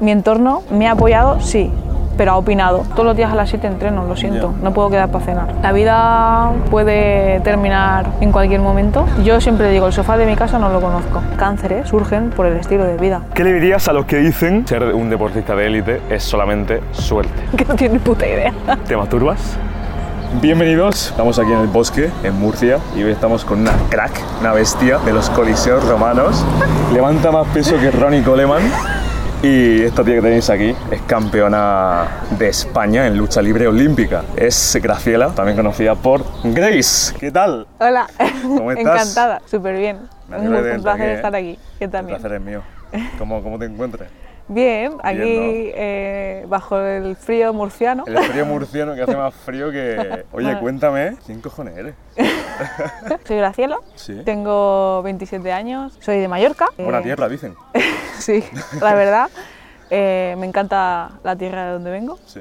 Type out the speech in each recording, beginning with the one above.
Mi entorno me ha apoyado, sí, pero ha opinado. Todos los días a las 7 entreno, lo siento, no puedo quedar para cenar. La vida puede terminar en cualquier momento. Yo siempre digo, el sofá de mi casa no lo conozco. Cánceres surgen por el estilo de vida. ¿Qué le dirías a los que dicen ser un deportista de élite es solamente suerte? Que no tienen puta idea. ¿Te masturbas? Bienvenidos, estamos aquí en el bosque, en Murcia, y hoy estamos con una crack, una bestia de los coliseos romanos. Levanta más peso que Ronnie Coleman. Y esta tía que tenéis aquí es campeona de España en lucha libre olímpica. Es Graciela, también conocida por Grace. ¿Qué tal? Hola. ¿Cómo estás? Encantada, súper bien. Me Un, un placer aquí, estar aquí. Yo El también. placer es mío. ¿Cómo, cómo te encuentras? Bien, aquí ¿no? eh, bajo el frío murciano. El frío murciano que hace más frío que... Oye, cuéntame, ¿quién cojones eres? Soy Graciela, Sí. tengo 27 años, soy de Mallorca. Buena Eh, tierra, dicen. Sí, la verdad. eh, me encanta la tierra de donde vengo. Sí.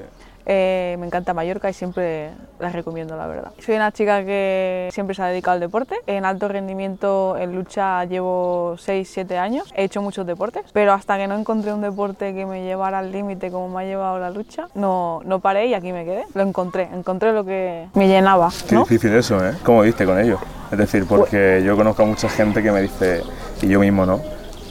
Eh, me encanta Mallorca y siempre la recomiendo, la verdad. Soy una chica que siempre se ha dedicado al deporte. En alto rendimiento, en lucha, llevo 6-7 años. He hecho muchos deportes, pero hasta que no encontré un deporte que me llevara al límite como me ha llevado la lucha, no, no paré y aquí me quedé. Lo encontré, encontré lo que me llenaba. Qué difícil eso, ¿eh? ¿Cómo diste con ello? Es decir, porque yo conozco a mucha gente que me dice, y yo mismo, ¿no?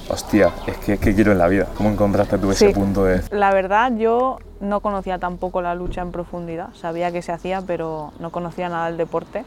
Hostia, es que, ¿qué quiero en la vida? ¿Cómo encontraste tú ese punto de... La verdad, yo no conocía tampoco la lucha en profundidad. Sabía que se hacía, pero no conocía nada del deporte.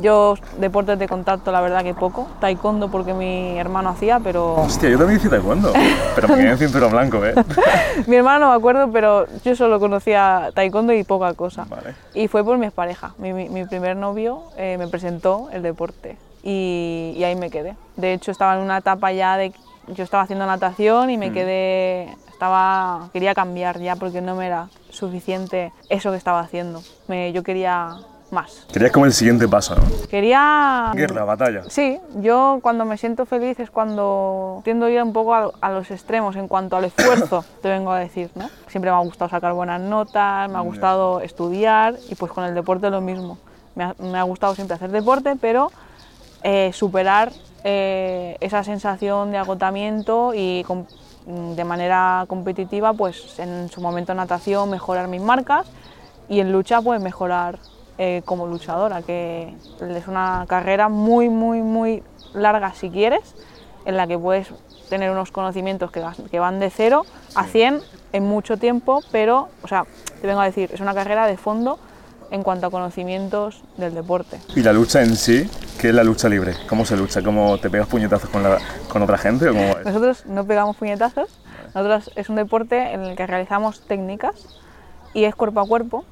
Yo, deportes de contacto, la verdad que poco. Taekwondo porque mi hermano hacía, pero... Hostia, yo también hice taekwondo, pero me quedé en cinturón blanco, ¿eh? Mi hermano no me acuerdo, pero yo solo conocía taekwondo y poca cosa. Vale. Y fue por mi expareja. Mi, mi- mi primer novio eh, me presentó el deporte y, y ahí me quedé. De hecho, estaba en una etapa ya de... Yo estaba haciendo natación y me quedé... Estaba, quería cambiar ya porque no me era suficiente eso que estaba haciendo. Me- yo quería más. Querías como el siguiente paso, ¿no? Quería... Guerra, batalla. Sí, yo cuando me siento feliz es cuando tiendo a ir un poco a, a los extremos en cuanto al esfuerzo, te vengo a decir, ¿no? Siempre me ha gustado sacar buenas notas, me ha gustado estudiar y pues con el deporte lo mismo. Me ha, me ha gustado siempre hacer deporte, pero eh, superar eh, esa sensación de agotamiento y mm, de manera competitiva, pues en su momento en natación mejorar mis marcas y en lucha pues mejorar eh, como luchadora, que es una carrera muy, muy, muy larga si quieres, en la que puedes tener unos conocimientos que, que van de 0 a 100 en mucho tiempo, pero, o sea, te vengo a decir, es una carrera de fondo en cuanto a conocimientos del deporte. Y la lucha en sí, ¿qué es la lucha libre? ¿Cómo se lucha? ¿Cómo te pegas puñetazos con, la- con otra gente? ¿O cómo? Nosotros no pegamos puñetazos, nosotros es un deporte en el que realizamos técnicas y es cuerpo a cuerpo.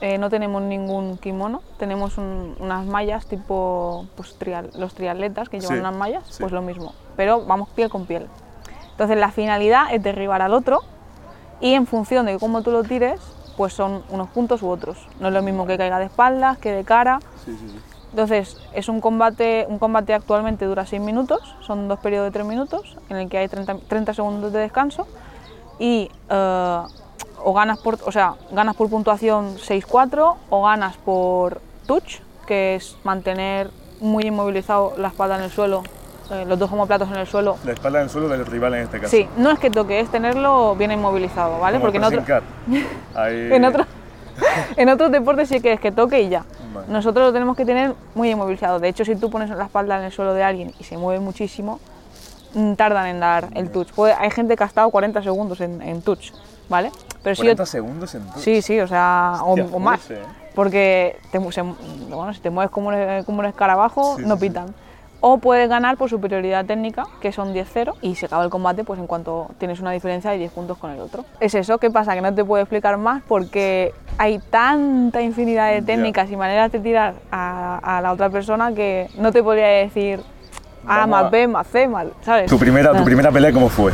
Eh, no tenemos ningún kimono, tenemos un- unas mallas tipo pues, trial- los triatletas que llevan Sí, unas mallas, sí. pues lo mismo, pero vamos piel con piel. Entonces la finalidad es derribar al otro y en función de cómo tú lo tires, pues son unos puntos u otros. No es lo mismo que caiga de espaldas que de cara. Entonces, es un combate, un combate actualmente dura 6 minutos, son dos periodos de 3 minutos, en el que hay 30, 30 segundos de descanso y eh, o ganas por, o sea, ganas por puntuación 6-4 o ganas por touch, que es mantener muy inmovilizado la espalda en el suelo, eh, los dos omoplatos en el suelo. La espalda en el suelo del rival en este caso. Sí, no es que toque, es tenerlo bien inmovilizado, ¿vale? Como Porque en otro. Ahí- en, otro- en otros deportes sí que es que toque y ya. Vale. Nosotros lo tenemos que tener muy inmovilizado. De hecho, si tú pones la espalda en el suelo de alguien y se mueve muchísimo, mm, tardan en dar el touch. Puede- hay gente que ha estado 40 segundos en, en touch, ¿vale? Pero si yo- 40 segundos en tu- sí, sí, o sea, o, Hostia, o más. ¿eh? Porque te se- bueno, si te mueves como un, como un escarabajo, Sí, no sí, sí. O puedes ganar por superioridad técnica, que son 10-0, y se acaba el combate pues en cuanto tienes una diferencia de 10 puntos con el otro. Es eso, ¿qué pasa? Que no te puedo explicar más porque hay tanta infinidad de técnicas y maneras de tirar a, a la otra persona que no te podría decir A Vamos más B más C más, ¿sabes? ¿Tu primera, tu primera pelea cómo fue?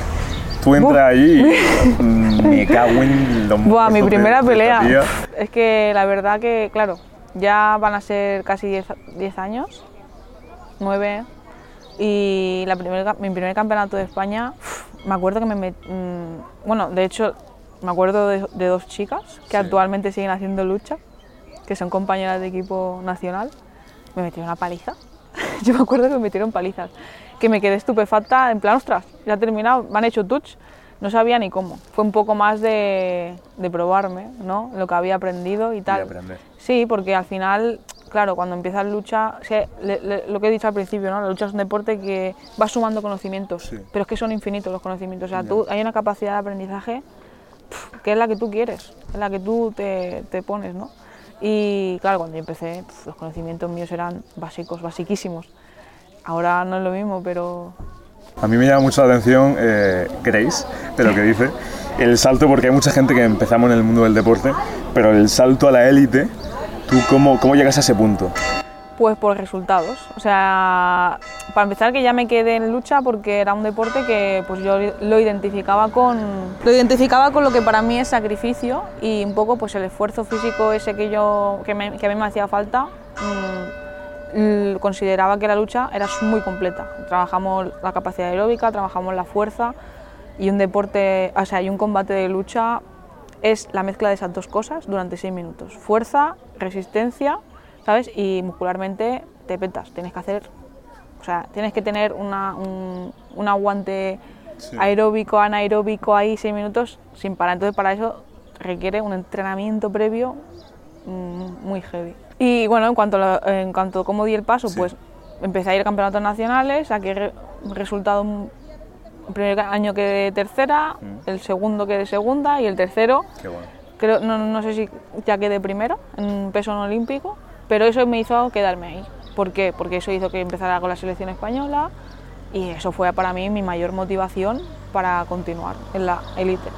Tú entras ahí y mm, me cago en los Buah, mi primera de pelea. Es que la verdad que, claro, ya van a ser casi 10 10 años, 9. Y la primer, mi primer campeonato de España, me acuerdo que me met- mm, Bueno, de hecho, me acuerdo de, de dos chicas que Sí. actualmente siguen haciendo lucha, que son compañeras de equipo nacional. Me metieron una paliza. Yo me acuerdo que me metieron palizas. Que me quedé estupefacta, en plan, ostras, ya ha terminado, me han hecho touch. no sabía ni cómo. Fue un poco más de, de probarme, ¿no? Lo que había aprendido y tal. aprender. Sí, porque al final, claro, cuando empiezas lucha, o sea, le- le- lo que he dicho al principio, ¿no? La lucha es un deporte que vas sumando conocimientos, Sí. pero es que son infinitos los conocimientos. O sea, tú, hay una capacidad de aprendizaje pf, que es la que tú quieres, es la que tú te, te pones, ¿no? Y claro, cuando yo empecé, pf, los conocimientos míos eran básicos, basiquísimos. Ahora no es lo mismo, pero A mí me llama mucho la atención eh, Grace, de lo que dice, el salto, porque hay mucha gente que empezamos en el mundo del deporte, pero el salto a la élite, ¿tú cómo, cómo llegas a ese punto? Pues por resultados. O sea, para empezar que ya me quedé en lucha porque era un deporte que pues yo lo identificaba con lo identificaba con lo que para mí es sacrificio y un poco pues el esfuerzo físico ese que yo que, me- a mí me hacía falta. mm, consideraba que la lucha era muy completa. Trabajamos la capacidad aeróbica, trabajamos la fuerza y un deporte, o sea, y un combate de lucha es la mezcla de esas dos cosas durante seis minutos. Fuerza, resistencia, ¿sabes? Y muscularmente te petas. Tienes que hacer, o sea, tienes que tener una- un, un aguante Sí. aeróbico, anaeróbico ahí seis minutos sin parar. Entonces para eso requiere un entrenamiento previo mm, muy heavy. Y bueno, en cuanto a, en cuanto a cómo di el paso, Sí. pues empecé a ir a campeonatos nacionales, saqué re- resultado un- el primer año que de tercera, Mm. el segundo que de segunda y el tercero Qué bueno. creo, no, no sé si ya quedé primero en peso no olímpico, pero eso me hizo quedarme ahí. ¿Por qué? Porque eso hizo que empezara con la selección española y eso fue para mí mi mayor motivación para continuar en la élite.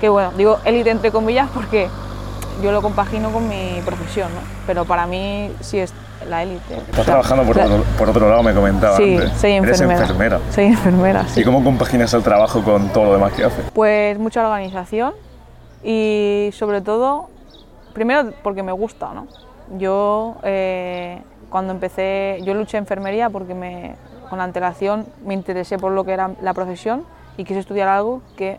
Que bueno, digo élite entre comillas porque yo lo compagino con mi profesión, ¿no? Pero para mí sí es la élite. O Estás sea, trabajando por, la- otro, por otro lado, me comentaba Sí, antes. soy enfermera. Eres enfermera. Soy enfermera, sí. ¿Y cómo compaginas el trabajo con todo lo demás que haces? Pues mucha organización y sobre todo, primero porque me gusta, ¿no? Yo eh, cuando empecé, yo luché enfermería porque me, con antelación me interesé por lo que era la profesión y quise estudiar algo que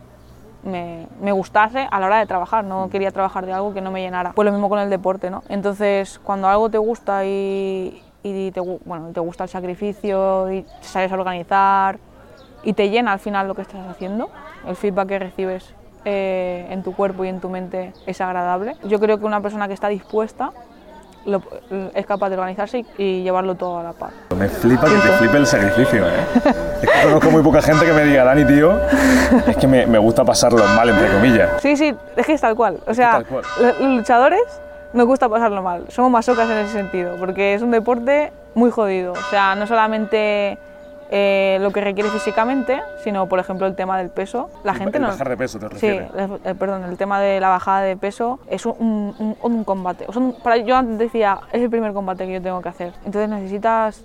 me, me gustase a la hora de trabajar, no quería trabajar de algo que no me llenara. Pues lo mismo con el deporte, ¿no? Entonces, cuando algo te gusta y, y te, bueno, te gusta el sacrificio y sabes organizar y te llena al final lo que estás haciendo, el feedback que recibes eh, en tu cuerpo y en tu mente es agradable. Yo creo que una persona que está dispuesta lo- es capaz de organizarse y, y llevarlo todo a la paz. Me flipa que te flipe el sacrificio, ¿eh? Es que conozco muy poca gente que me diga, Dani, tío, es que me, me gusta pasarlo mal, entre comillas. Sí, sí, es que es tal cual. O sea, cual. los luchadores nos gusta pasarlo mal. Somos masocas en ese sentido, porque es un deporte muy jodido. O sea, no solamente eh, lo que requiere físicamente, sino, por ejemplo, el tema del peso. La gente el no. bajar de peso, te Sí, refieres. el- el- perdón, el tema de la bajada de peso es un, un- un combate. O sea, un- para, yo antes decía, es el primer combate que yo tengo que hacer. Entonces necesitas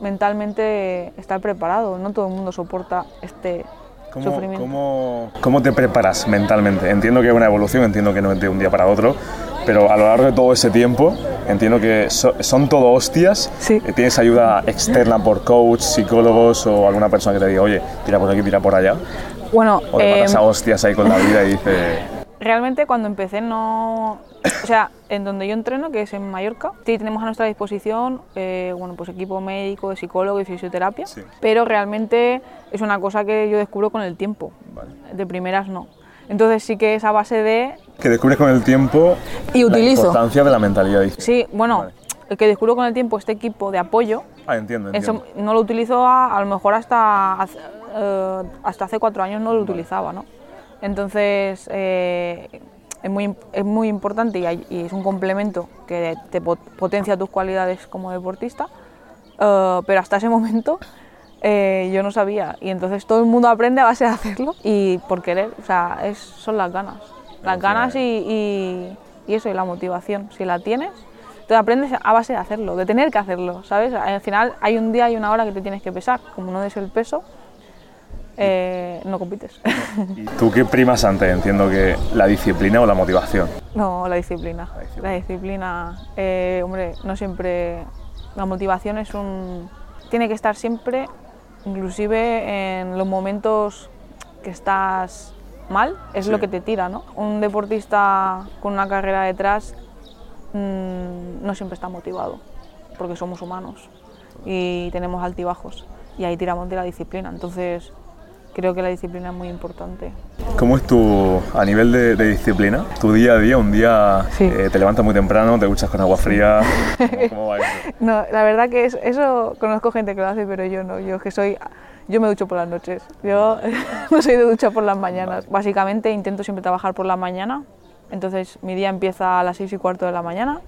mentalmente estar preparado. No todo el mundo soporta este ¿Cómo, sufrimiento. cómo, cómo te preparas mentalmente? Entiendo que es una evolución, entiendo que no es de un día para otro, pero a lo largo de todo ese tiempo, entiendo que so- son todo hostias. Sí. Eh, ¿Tienes ayuda externa por coach, psicólogos o alguna persona que te diga, oye, tira por aquí, tira por allá? Bueno, O te em, matas a hostias ahí con la vida y dices, Realmente cuando empecé no... O sea, en donde yo entreno, que es en Mallorca, sí tenemos a nuestra disposición eh, bueno, pues equipo médico, de psicólogo y fisioterapia, Sí. pero realmente es una cosa que yo descubro con el tiempo, Vale. de primeras no. Entonces sí que es a base de... que descubres con el tiempo Y la utilizo. importancia de la mentalidad. Sí, bueno, Vale. el que descubro con el tiempo este equipo de apoyo, Ah, entiendo, entiendo. eso no lo utilizo a, a lo mejor hasta, hace- eh, hasta hace cuatro años no lo utilizaba, ¿no? Entonces eh, es, muy, es muy importante y, hay- y es un complemento que te pot- potencia tus cualidades como deportista, eh, pero hasta ese momento eh, yo no sabía y entonces todo el mundo aprende a base de hacerlo y por querer, o sea, es, son las ganas, las ganas y, y- y eso, y la motivación, si la tienes. Te aprendes a base de hacerlo, de tener que hacerlo, ¿sabes? Al final hay un día y una hora que te tienes que pesar. Como no des el peso, eh, no compites. ¿Y tú qué primas antes? Entiendo que la disciplina o la motivación. no, la disciplina. La disciplina. La disciplina, eh, hombre, no siempre. La motivación es un. Tiene que estar siempre, inclusive en los momentos que estás mal, es lo que te tira, ¿no? Un deportista con una carrera detrás mm, no siempre está motivado, porque somos humanos y tenemos altibajos y ahí tiramos de la disciplina. Entonces, creo que la disciplina es muy importante. ¿Cómo es tu, a nivel de, de disciplina, tu día a día? Un día Sí. eh, te levantas muy temprano, te duchas con agua fría. ¿Cómo, va eso? No, la verdad que es- eso conozco gente que lo hace, pero yo no. Yo que soy, yo me ducho por las noches. Yo no soy de ducha por las mañanas. Básicamente intento siempre trabajar por la mañana. Entonces mi día empieza a las 6 y cuarto de la mañana.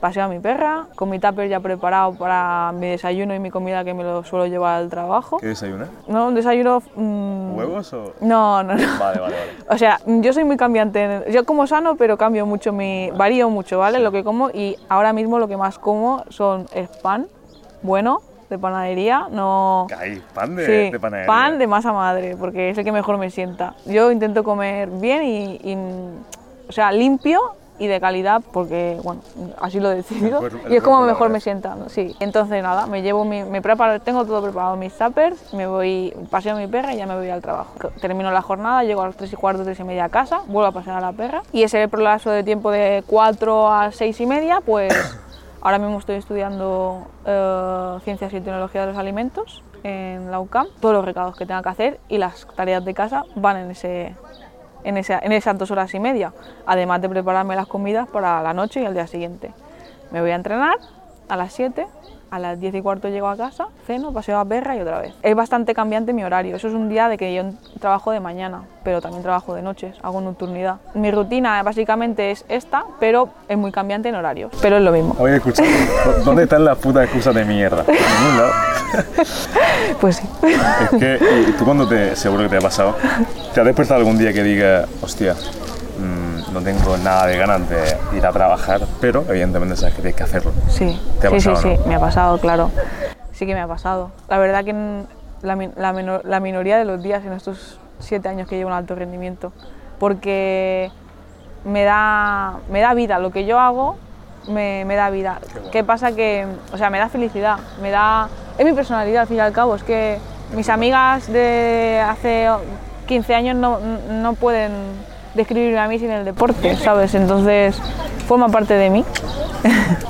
Paseo a mi perra, con mi tupper ya preparado para mi desayuno y mi comida que me lo suelo llevar al trabajo. ¿Qué desayunas? No, un desayuno... mm, ¿Huevos o...? No, no, no. Vale, vale, vale. O sea, yo soy muy cambiante. Yo como sano, pero cambio mucho mi. varío mucho, ¿vale? Lo que como y ahora mismo lo que más como son es pan, bueno, de panadería, no. Ahí, pan de, Sí, de panadería. pan de masa madre, porque es el que mejor me sienta. Yo intento comer bien y, y, o sea, limpio y de calidad, porque, bueno, así lo he decidido. Y es como mejor me sienta, ¿no? sí. Entonces, nada, me llevo mi, me preparo, tengo todo preparado, mis tuppers, me voy, paseo a mi perra y ya me voy al trabajo. Termino la jornada, llego a las 3 y cuarto, 3 y media a casa, vuelvo a pasear a la perra. Y ese plazo de tiempo de 4 a 6 y media, pues ahora mismo estoy estudiando eh, Ciencias y Tecnología de los Alimentos en la UCAM. Todos los recados que tenga que hacer y las tareas de casa van en, ese, en, esa- en esas dos horas y media, además de prepararme las comidas para la noche y al día siguiente. Me voy a entrenar a las 7, a las 10 y cuarto llego a casa, ceno, paseo a perra y otra vez. Es bastante cambiante mi horario. Eso es un día de que yo trabajo de mañana, pero también trabajo de noches, hago nocturnidad. Mi rutina básicamente es esta, pero es muy cambiante en horarios. Pero es lo mismo. Oye, escucha, ¿dónde están las putas excusas de mierda? En ningún lado. Pues sí. Es que y tú cuando te, seguro que te ha pasado, te has despertado algún día que diga, hostia, mm, no tengo nada de ganas de ir a trabajar, pero evidentemente sabes que tienes que hacerlo. Sí, ¿Te ha sí, pasado, sí, sí, me ha pasado, claro. Sí que me ha pasado. La verdad que la, menor- la minoría de los días en estos siete años que llevo en alto rendimiento, porque me da, me da vida, lo que yo hago me, me da vida. guay. ¿Qué pasa? Que, o sea, me da felicidad, me da... Es mi personalidad, al fin y al cabo, es que mis amigas de hace 15 años no, no pueden describirme a mí sin el deporte, ¿sabes? Entonces, forma parte de mí.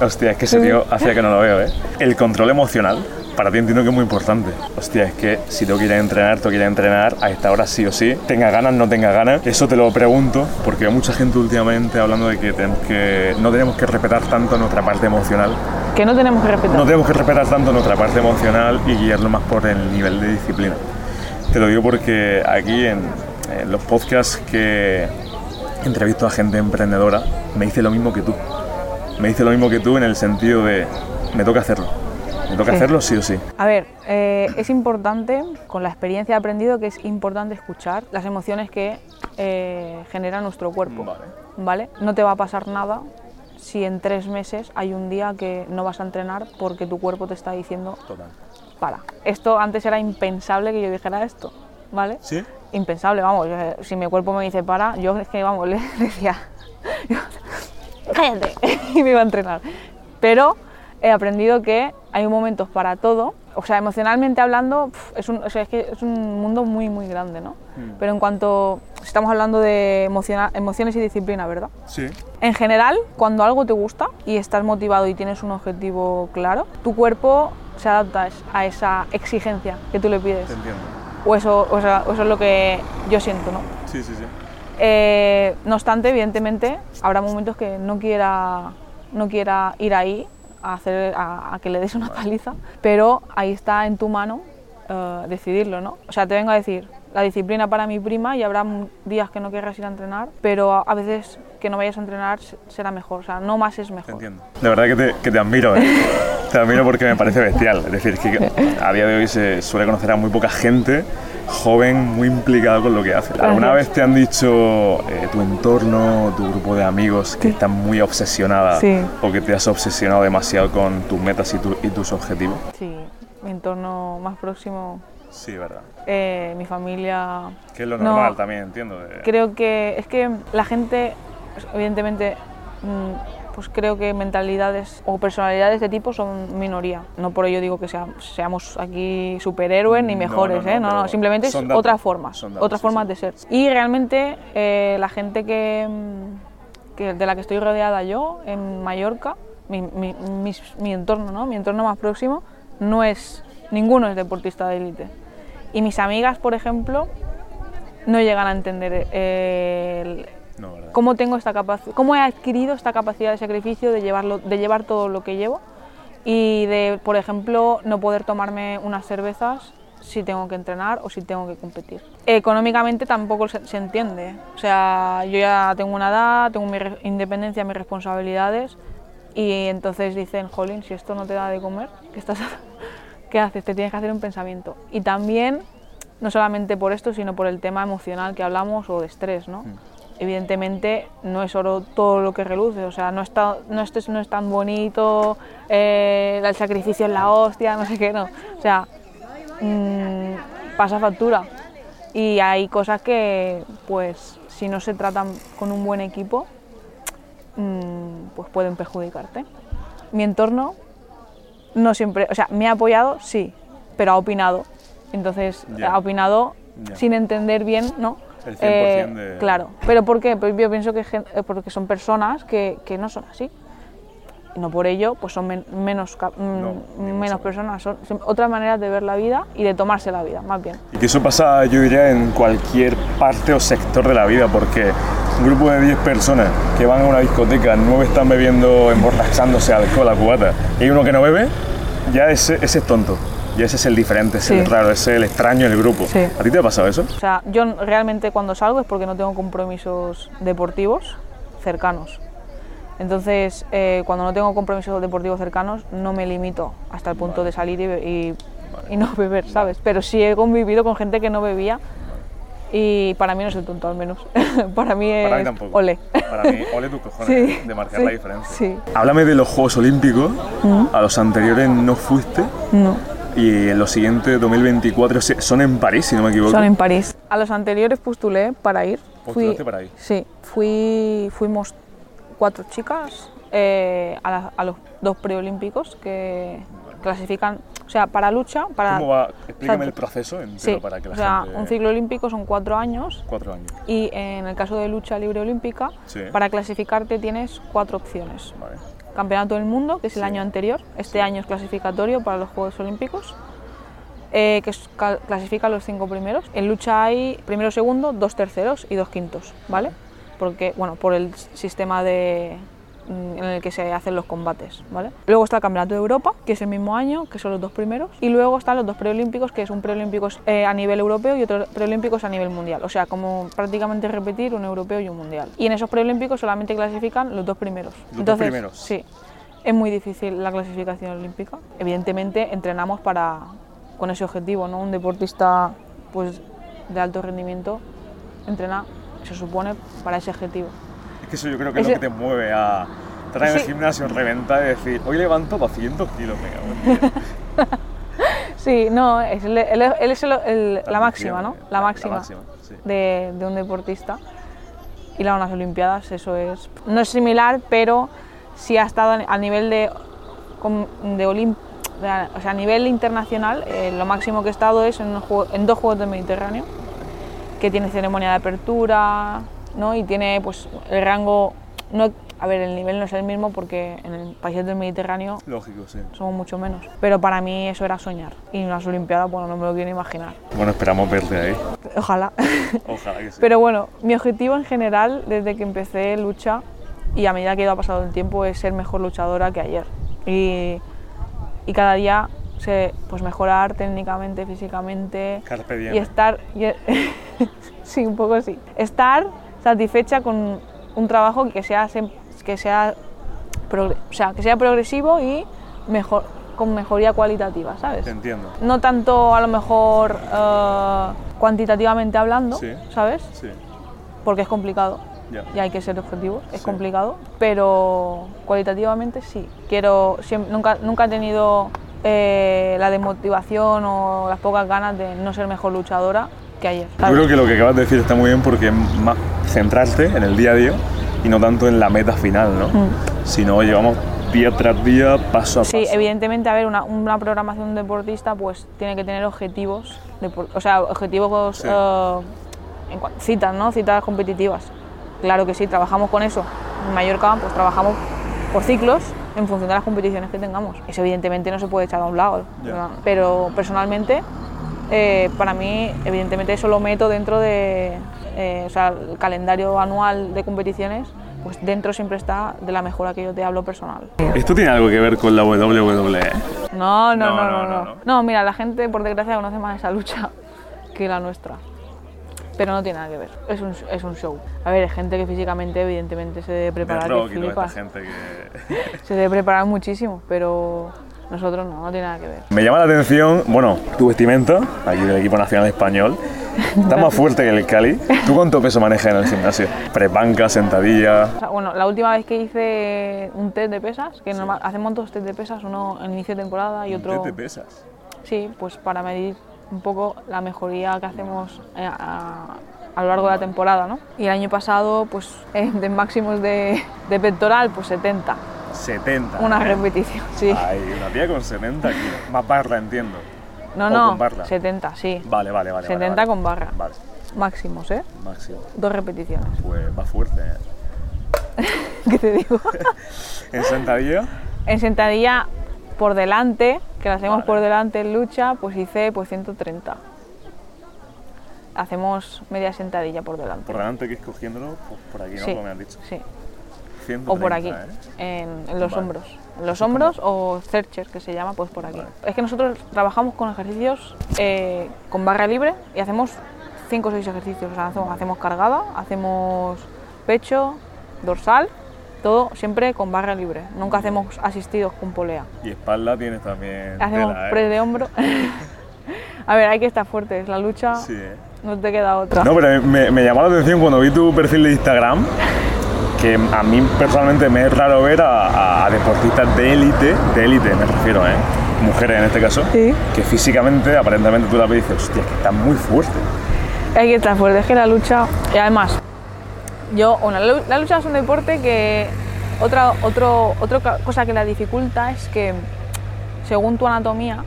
Hostia, es que ese tío hacía que no lo veo, ¿eh? El control emocional, para ti entiendo que es muy importante. Hostia, es que si ir a entrenar, ir a entrenar a esta hora sí o sí. Tenga ganas, no tenga ganas. Eso te lo pregunto, porque hay mucha gente últimamente hablando de que, tenemos que no tenemos que respetar tanto nuestra parte emocional. Que no tenemos que respetar. No tenemos que respetar tanto nuestra parte emocional y guiarlo más por el nivel de disciplina. Te lo digo porque aquí en, en los podcasts que entrevisto a gente emprendedora, me dice lo mismo que tú. Me dice lo mismo que tú en el sentido de, me toca hacerlo. Me toca Sí. hacerlo sí o sí. A ver, eh, es importante, con la experiencia he aprendido que es importante escuchar las emociones que eh, genera nuestro cuerpo. Vale. ¿vale? No te va a pasar nada si en tres meses hay un día que no vas a entrenar porque tu cuerpo te está diciendo Total. para. Esto antes era impensable que yo dijera esto, ¿vale? ¿Sí? Impensable, vamos. Si mi cuerpo me dice para, yo es que, vamos, le decía, cállate, y me iba a entrenar. Pero he aprendido que hay momentos para todo. O sea, emocionalmente hablando, es un, o sea, es que es un mundo muy, muy grande, ¿no? Pero en cuanto estamos hablando de emociona- emociones y disciplina, ¿verdad? Sí. En general, cuando algo te gusta y estás motivado y tienes un objetivo claro, tu cuerpo se adapta a esa exigencia que tú le pides. Te entiendo. O eso, o sea, eso es lo que yo siento, ¿no? Sí, sí, sí. Eh, no obstante, evidentemente, habrá momentos que no quiera, no quiera ir ahí a, hacer, a, a que le des una paliza, pero ahí está en tu mano eh, decidirlo, ¿no? O sea, te vengo a decir, la disciplina para mi prima y habrá días que no querrás ir a entrenar, pero a veces que no vayas a entrenar se- será mejor, o sea, no más es Te mejor. entiendo. De verdad que te, que te admiro, ¿eh? Te admiro porque me parece bestial. Es decir, que a día de hoy se suele conocer a muy poca gente joven, muy implicada con lo que hace. ¿Alguna Gracias. vez te han dicho eh, tu entorno, tu grupo de amigos que están muy obsesionadas Sí. o que te has obsesionado demasiado con tus metas y, tu- y tus objetivos? Sí, mi entorno más próximo, Sí, verdad. eh, mi familia, Que es lo No. normal también, entiendo. Creo que es que la gente, evidentemente, mm, pues creo que mentalidades o personalidades de tipo son minoría. No por ello digo que sea- seamos aquí superhéroes ni mejores, no, no, ¿eh? no, simplemente es son datos, otras formas, son datos, otras sí, formas sí. de ser. Y realmente eh, la gente que, mm, que- de la que estoy rodeada yo en Mallorca, mi, mi entorno, ¿no? mi entorno más próximo, no es ninguno es deportista de élite. Y mis amigas, por ejemplo, no llegan a entender eh, el- No, ¿verdad? cómo tengo esta capacidad, cómo he adquirido esta capacidad de sacrificio de llevarlo, de llevar todo lo que llevo y de, por ejemplo, no poder tomarme unas cervezas si tengo que entrenar o si tengo que competir. Económicamente tampoco se, se entiende. O sea, yo ya tengo una edad, tengo mi independencia, mis responsabilidades y entonces dicen, jolín, si esto no te da de comer, ¿qué, estás, ¿qué haces? Te tienes que hacer un pensamiento. Y también, no solamente por esto, sino por el tema emocional que hablamos o de estrés, ¿no? Evidentemente no es oro todo lo que reluce, o sea, no, está, no, es, no es tan bonito, eh, el sacrificio es la hostia, no sé qué, no. O sea, mm, pasa factura. Y hay cosas que, pues, si no se tratan con un buen equipo, mm, pues pueden perjudicarte. Mi entorno no siempre, o sea, me ha apoyado, sí, pero ha opinado. Entonces, ha opinado sin entender bien, ¿no? El 100% Eh, de- Claro, pero ¿por qué? Pues yo pienso que eh, porque son personas que, que no son así. Y no por ello, pues son men- menos, cap- mm, No, menos menos. personas, son, son otras maneras de ver la vida y de tomarse la vida, más bien. Y que eso pasa, yo diría, en cualquier parte o sector de la vida, porque un grupo de 10 personas que van a una discoteca, 9 están bebiendo, emborrachándose alcohol a cubata, y hay uno que no bebe, ya ese, ese es tonto. Y ese es el diferente, es el raro, es el extraño del grupo. Sí. ¿A ti te ha pasado eso? O sea, yo realmente cuando salgo es porque no tengo compromisos deportivos cercanos. Entonces, eh, cuando no tengo compromisos deportivos cercanos, no me limito hasta el punto de salir y, y- y no beber, ¿sabes? Pero sí he convivido con gente que no bebía y para mí no es el tonto, al menos. para mí es Para mí tampoco. ole. Para mí, ole tus cojones Sí, de marcar sí, la diferencia. sí. Háblame de los Juegos Olímpicos, a los anteriores no fuiste, No. Y en los siguientes 2024 se- son en París, si no me equivoco. Son en París. A los anteriores postulé para ir. ¿Postulaste para ir? Sí, fui, fuimos cuatro chicas eh, a, la- a los dos preolímpicos que clasifican, o sea, para lucha, para... ¿Cómo va? Explícame o sea, el proceso entero Sí, para que la o sea, gente... un ciclo olímpico son cuatro años Cuatro años. y en el caso de lucha libre olímpica, Sí. para clasificarte tienes cuatro opciones. Vale. Campeonato del Mundo, que es el Sí. año anterior. Este año es clasificatorio para los Juegos Olímpicos, eh, que es- clasifica a los cinco primeros. En lucha hay primero, segundo, dos terceros y dos quintos, ¿vale? Porque, bueno, por el sistema de, en el que se hacen los combates, ¿vale? Luego está el Campeonato de Europa, que es el mismo año, que son los dos primeros. Y luego están los dos preolímpicos, que es un preolímpico eh, a nivel europeo y otro preolímpicos a nivel mundial. O sea, como prácticamente repetir un europeo y un mundial. Y en esos preolímpicos solamente clasifican los dos primeros. Los dos primeros. Sí, es muy difícil la clasificación olímpica. Evidentemente entrenamos para con ese objetivo, ¿no? Un deportista pues de alto rendimiento entrena, se supone, para ese objetivo. Es que eso yo creo que es lo que te mueve a estar en el Sí. gimnasio, reventar y decir, hoy levanto 200 kilos, venga, buen día". Sí, no, es el- es el- el- la La máxima, ¿no? ambición, La la- la máxima, sí. de, de un deportista. Y las unas Olimpiadas, eso es. No es similar, pero sí ha estado a nivel de, de Olim- de- o sea, a nivel internacional, eh, lo máximo que he estado es en, unos juego- en dos Juegos del Mediterráneo, que tiene ceremonia de apertura, ¿no? Y tiene pues el rango, no, a ver, el nivel no es el mismo porque en el países del Mediterráneo Lógico, sí. somos mucho menos. Pero para mí eso era soñar. Y en las Olimpiadas, bueno, no me lo quiero imaginar. Bueno, esperamos verte ahí. Ojalá. Ojalá que sí. Pero bueno, mi objetivo en general, desde que empecé lucha y a medida que iba pasando el tiempo, es ser mejor luchadora que ayer. Y, y cada día se, pues mejorar técnicamente, físicamente. Carpe diem. Y estar. y- sí, un poco sí. Estar satisfecha con un trabajo que sea, que sea, o sea, que sea progresivo y mejor, con mejoría cualitativa, ¿sabes? Te entiendo. no tanto a lo mejor eh, cuantitativamente hablando, Sí. ¿sabes? Sí. Porque es complicado Ya. y hay que ser objetivos, es Sí. complicado, pero cualitativamente sí. Quiero, siem- nunca, nunca he tenido eh, la desmotivación o las pocas ganas de no ser mejor luchadora que ayer. Yo creo que lo que acabas de decir está muy bien porque es más centrarte en el día a día y no tanto en la meta final, ¿no? Sino llevamos día tras día, paso a paso. Mm. Sí, evidentemente, a ver, una, una programación deportista pues tiene que tener objetivos, o sea, objetivos, Sí. eh, en citas, ¿no? Citas competitivas. Claro que sí, trabajamos con eso. En Mallorca, pues trabajamos por ciclos en función de las competiciones que tengamos. Eso evidentemente no se puede echar a un lado. ¿verdad? pero personalmente eh, para mí, evidentemente, eso lo meto dentro de, eh, o sea, el calendario anual de competiciones, pues dentro siempre está de la mejora que yo te hablo personal. ¿Esto tiene algo que ver con la WWE? No, no, No, no, no, no, no, no. mira, la gente por desgracia conoce más esa lucha que la nuestra. Pero no tiene nada que ver, es un, es un show. A ver, hay gente que físicamente, evidentemente, se debe De preparar que rock flipas. gente que... Se debe preparar muchísimo, pero nosotros no, no tiene nada que ver. Me llama la atención, bueno, tu vestimenta, aquí del equipo nacional español, está más fuerte que el Cali. ¿Tú cuánto peso manejas en el gimnasio? Prepanca, sentadilla... O sea, bueno, la última vez que hice un test de pesas, que normal- hacemos dos test de pesas, uno en inicio de temporada y otro... ¿Qué te pesas? Sí, pues para medir un poco la mejoría que hacemos eh, a, a lo largo de la temporada, ¿no? Y el año pasado, pues eh, de máximos de, de pectoral, pues 70, 70. una ¿eh? repetición, sí. Ay, una tía con 70 kilos. Más barra, entiendo. No, o no, con barra. 70, sí. Vale, vale, vale. 70 vale, vale. con barra. Vale, Máximos, ¿eh? máximo. Dos repeticiones. Pues va fuerte, ¿eh? ¿Qué te digo? En sentadilla, en sentadilla por delante, que la hacemos Vale. por delante en lucha, pues hice pues 130. Hacemos media sentadilla por delante. por delante que es cogiéndolo, pues por aquí, ¿no? Sí, Como me has dicho. sí. 130, O por aquí, ¿eh? en, en los Vale. hombros. En los hombros o searcher, que se llama, pues por aquí. Vale. Es que nosotros trabajamos con ejercicios eh, con barra libre y hacemos 5 o 6 ejercicios. O sea, hacemos, hacemos cargada, hacemos pecho, dorsal, todo siempre con barra libre. Nunca hacemos asistidos con polea. Y espalda tienes también. Hacemos tela, ¿eh? press de hombro. A ver, hay que estar fuerte, es la lucha, Sí, no te queda otra. No, pero me, me llamó la atención cuando vi tu perfil de Instagram, que a mí personalmente me es raro ver a, a deportistas de élite, de élite me refiero, ¿eh? mujeres en este caso, Sí. que físicamente, aparentemente tú la ves y dices, hostia, que están muy fuerte. Hay que estar fuerte, es que la lucha, y además, yo, bueno, la lu- la lucha es un deporte que otra, otro, otra cosa que la dificulta es que según tu anatomía,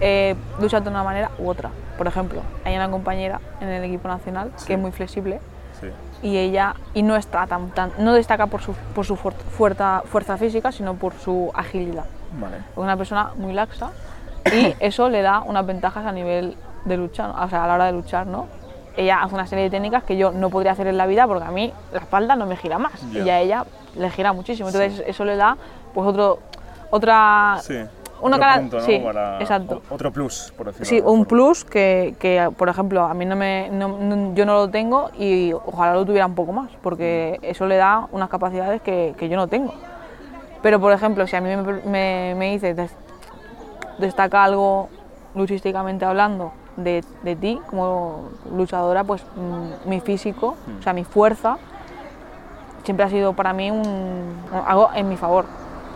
eh, luchas de una manera u otra. Por ejemplo, hay una compañera en el equipo nacional Sí. que es muy flexible Sí. y ella y no está tan, tan no destaca por su, por su fuer- fuerza, fuerza física, sino por su agilidad. Vale. Es una persona muy laxa y eso le da unas ventajas a nivel de lucha, o sea, a la hora de luchar, ¿no? Ella hace una serie de técnicas que yo no podría hacer en la vida porque a mí la espalda no me gira más y a ella le gira muchísimo. Entonces eso le da pues otro otra Sí. Una cara- punto, ¿no? sí, Para- exacto. Otro plus, por decirlo sí, de un forma. plus que, que, por ejemplo a mí no me no- no- yo no lo tengo y ojalá lo tuviera un poco más porque eso le da unas capacidades que, que yo no tengo. Pero por ejemplo, si a mí me, me, me dices des- destaca algo luchísticamente hablando de, de ti como luchadora, pues mm, mi físico, o sea, mi fuerza, siempre ha sido para mí un, algo en mi favor.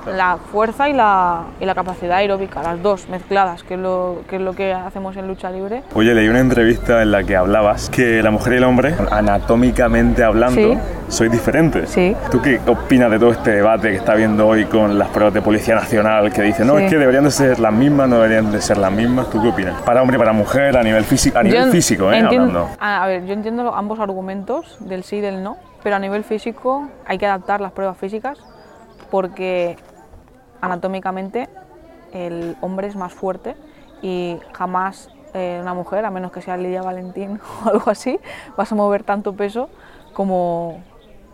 Claro. La fuerza y la, y la capacidad aeróbica, las dos mezcladas, que es, lo, que es lo que hacemos en lucha libre. Oye, leí una entrevista en la que hablabas que la mujer y el hombre, anatómicamente hablando, Sí. sois diferentes. Sí. ¿Tú qué opinas de todo este debate que está habiendo hoy con las pruebas de Policía Nacional que dicen, no, Sí. es que deberían de ser las mismas, no deberían de ser las mismas? ¿Tú qué opinas? Para hombre y para mujer, a nivel físico, a nivel Yo físico, ¿eh? Hablando. A, ver, yo entiendo ambos argumentos, del sí y del no, pero a nivel físico hay que adaptar las pruebas físicas porque anatómicamente el hombre es más fuerte y jamás eh, una mujer, a menos que sea Lidia Valentín o algo así, vas a mover tanto peso como,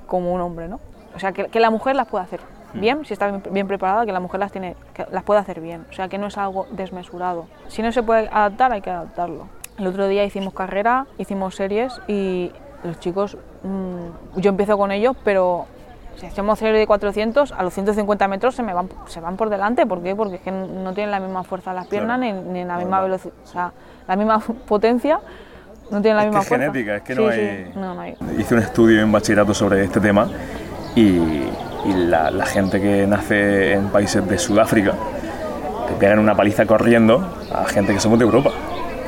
como un hombre, ¿no? O sea, que, que la mujer las puede hacer bien, si está bien, bien preparada, que la mujer las, tiene, que las puede hacer bien, o sea, que no es algo desmesurado. Si no se puede adaptar, hay que adaptarlo. El otro día hicimos carrera, hicimos series y los chicos, mm, yo empiezo con ellos, pero si hacemos serie de 400, a los 150 metros se me van, se van por delante. ¿Por qué? Porque es que no tienen la misma fuerza las piernas Claro. ni, ni la misma velocidad, o sea, la misma potencia, no tienen la Es que misma es fuerza. genética, es que Sí, no sí, hay- no, no hay. Hice un estudio en bachillerato sobre este tema y, y la, la gente que nace en países de Sudáfrica te pegan una paliza corriendo a gente que somos de Europa.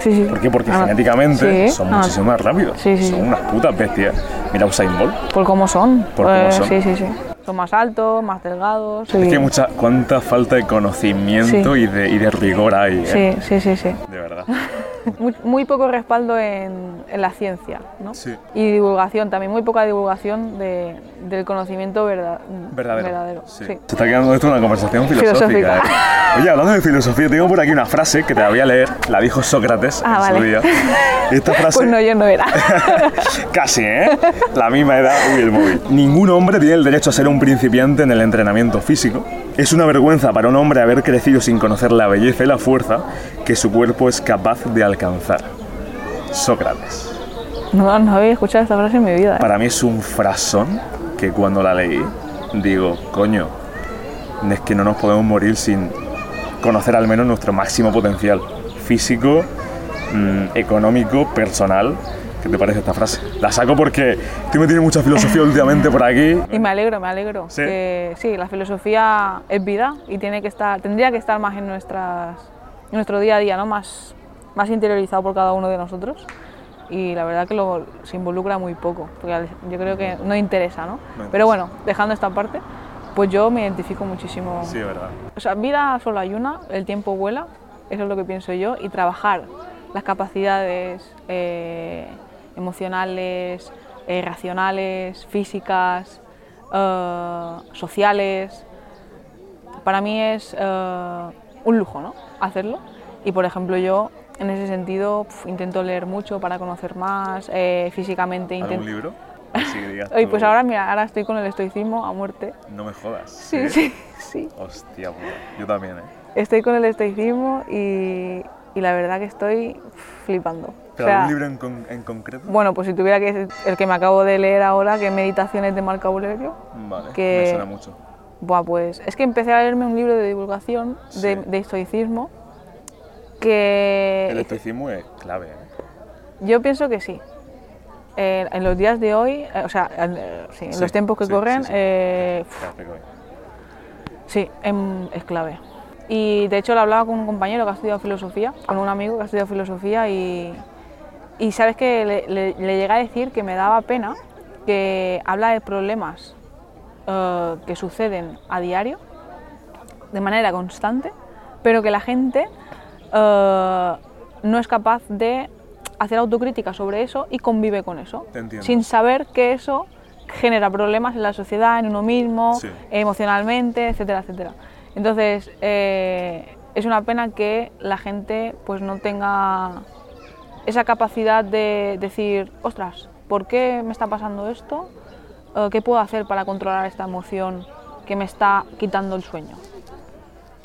Sí, sí. ¿Por qué? Porque Ah, genéticamente sí, son ah, muchísimo más rápidos. Sí, sí, son unas putas bestias. Mira Usain Bolt. Por cómo son. Por cómo Eh, son. Sí, sí, sí. Son más altos, más delgados. Es que mucha, cuánta falta de conocimiento y, de, y de rigor hay, ¿eh? Sí, sí, sí, sí. De verdad. muy, muy poco respaldo en, en la ciencia, ¿no? Sí. Y divulgación, también muy poca divulgación de- del conocimiento verdad- Verdadero. sí. Se está quedando esto una conversación filosófica. Filosófica. ¿eh? Oye, hablando de filosofía, tengo por aquí una frase que te la voy a leer. La dijo Sócrates Ah, en su vale. día. Esta frase. Pues no, yo no era. Casi, ¿eh? La misma edad. Uy, el móvil. Ningún hombre tiene el derecho a ser un principiante en el entrenamiento físico. Es una vergüenza para un hombre haber crecido sin conocer la belleza y la fuerza que su cuerpo es capaz de alcanzar. Sócrates. No, no había escuchado esta frase en mi vida. ¿eh? Para mí es un frasón que cuando la leí digo, coño, es que no nos podemos morir sin conocer al menos nuestro máximo potencial físico, mm, económico, personal. ¿Qué te parece esta frase? La saco porque tú me tienes mucha filosofía últimamente por aquí. Y me alegro, me alegro. ¿Sí? Que sí, la filosofía es vida y tiene que estar, tendría que estar más en, nuestras, en nuestro día a día, ¿no? más, más interiorizado por cada uno de nosotros. Y la verdad que lo, se involucra muy poco, porque yo creo que no interesa, ¿no? No Pero bueno, dejando esta parte, pues yo me identifico muchísimo. Sí, verdad. O sea, vida solo hay una, el tiempo vuela, eso es lo que pienso yo, y trabajar las capacidades eh, emocionales, eh, racionales, físicas, eh, sociales, para mí es eh, un lujo, ¿no? Hacerlo. Y por ejemplo yo, en ese sentido, pf, intento leer mucho para conocer más, eh, físicamente ¿Algún intento... libro? Así que digas Oye, pues ahora, mira, ahora estoy con el estoicismo a muerte. No me jodas. Sí, sí, sí. Hostia, puta. Yo también, ¿eh? Estoy con el estoicismo y, y la verdad que estoy flipando. O ¿Pero sea, algún libro en, con- en concreto? Bueno, pues si tuviera que el que me acabo de leer ahora, que es Meditaciones de Marco Aurelio, Vale, que- me suena mucho. buah, pues es que empecé a leerme un libro de divulgación de, Sí. de estoicismo que El estoicismo es clave, ¿eh? yo pienso que sí. Eh, en los días de hoy, eh, o sea, en, eh, sí, en Sí, los tiempos que corren, eh. Sí, em, es clave. Y de hecho lo hablaba con un compañero que ha estudiado filosofía, con un amigo que ha estudiado filosofía y, y sabes que le, le, le llegué a decir que me daba pena que habla de problemas eh, que suceden a diario, de manera constante, pero que la gente eh, no es capaz de hacer autocrítica sobre eso y convive con eso, sin saber que eso genera problemas en la sociedad, en uno mismo, Sí. emocionalmente, etcétera, etcétera. Entonces, eh, es una pena que la gente pues no tenga esa capacidad de decir, ostras, ¿por qué me está pasando esto? Eh, ¿Qué puedo hacer para controlar esta emoción que me está quitando el sueño?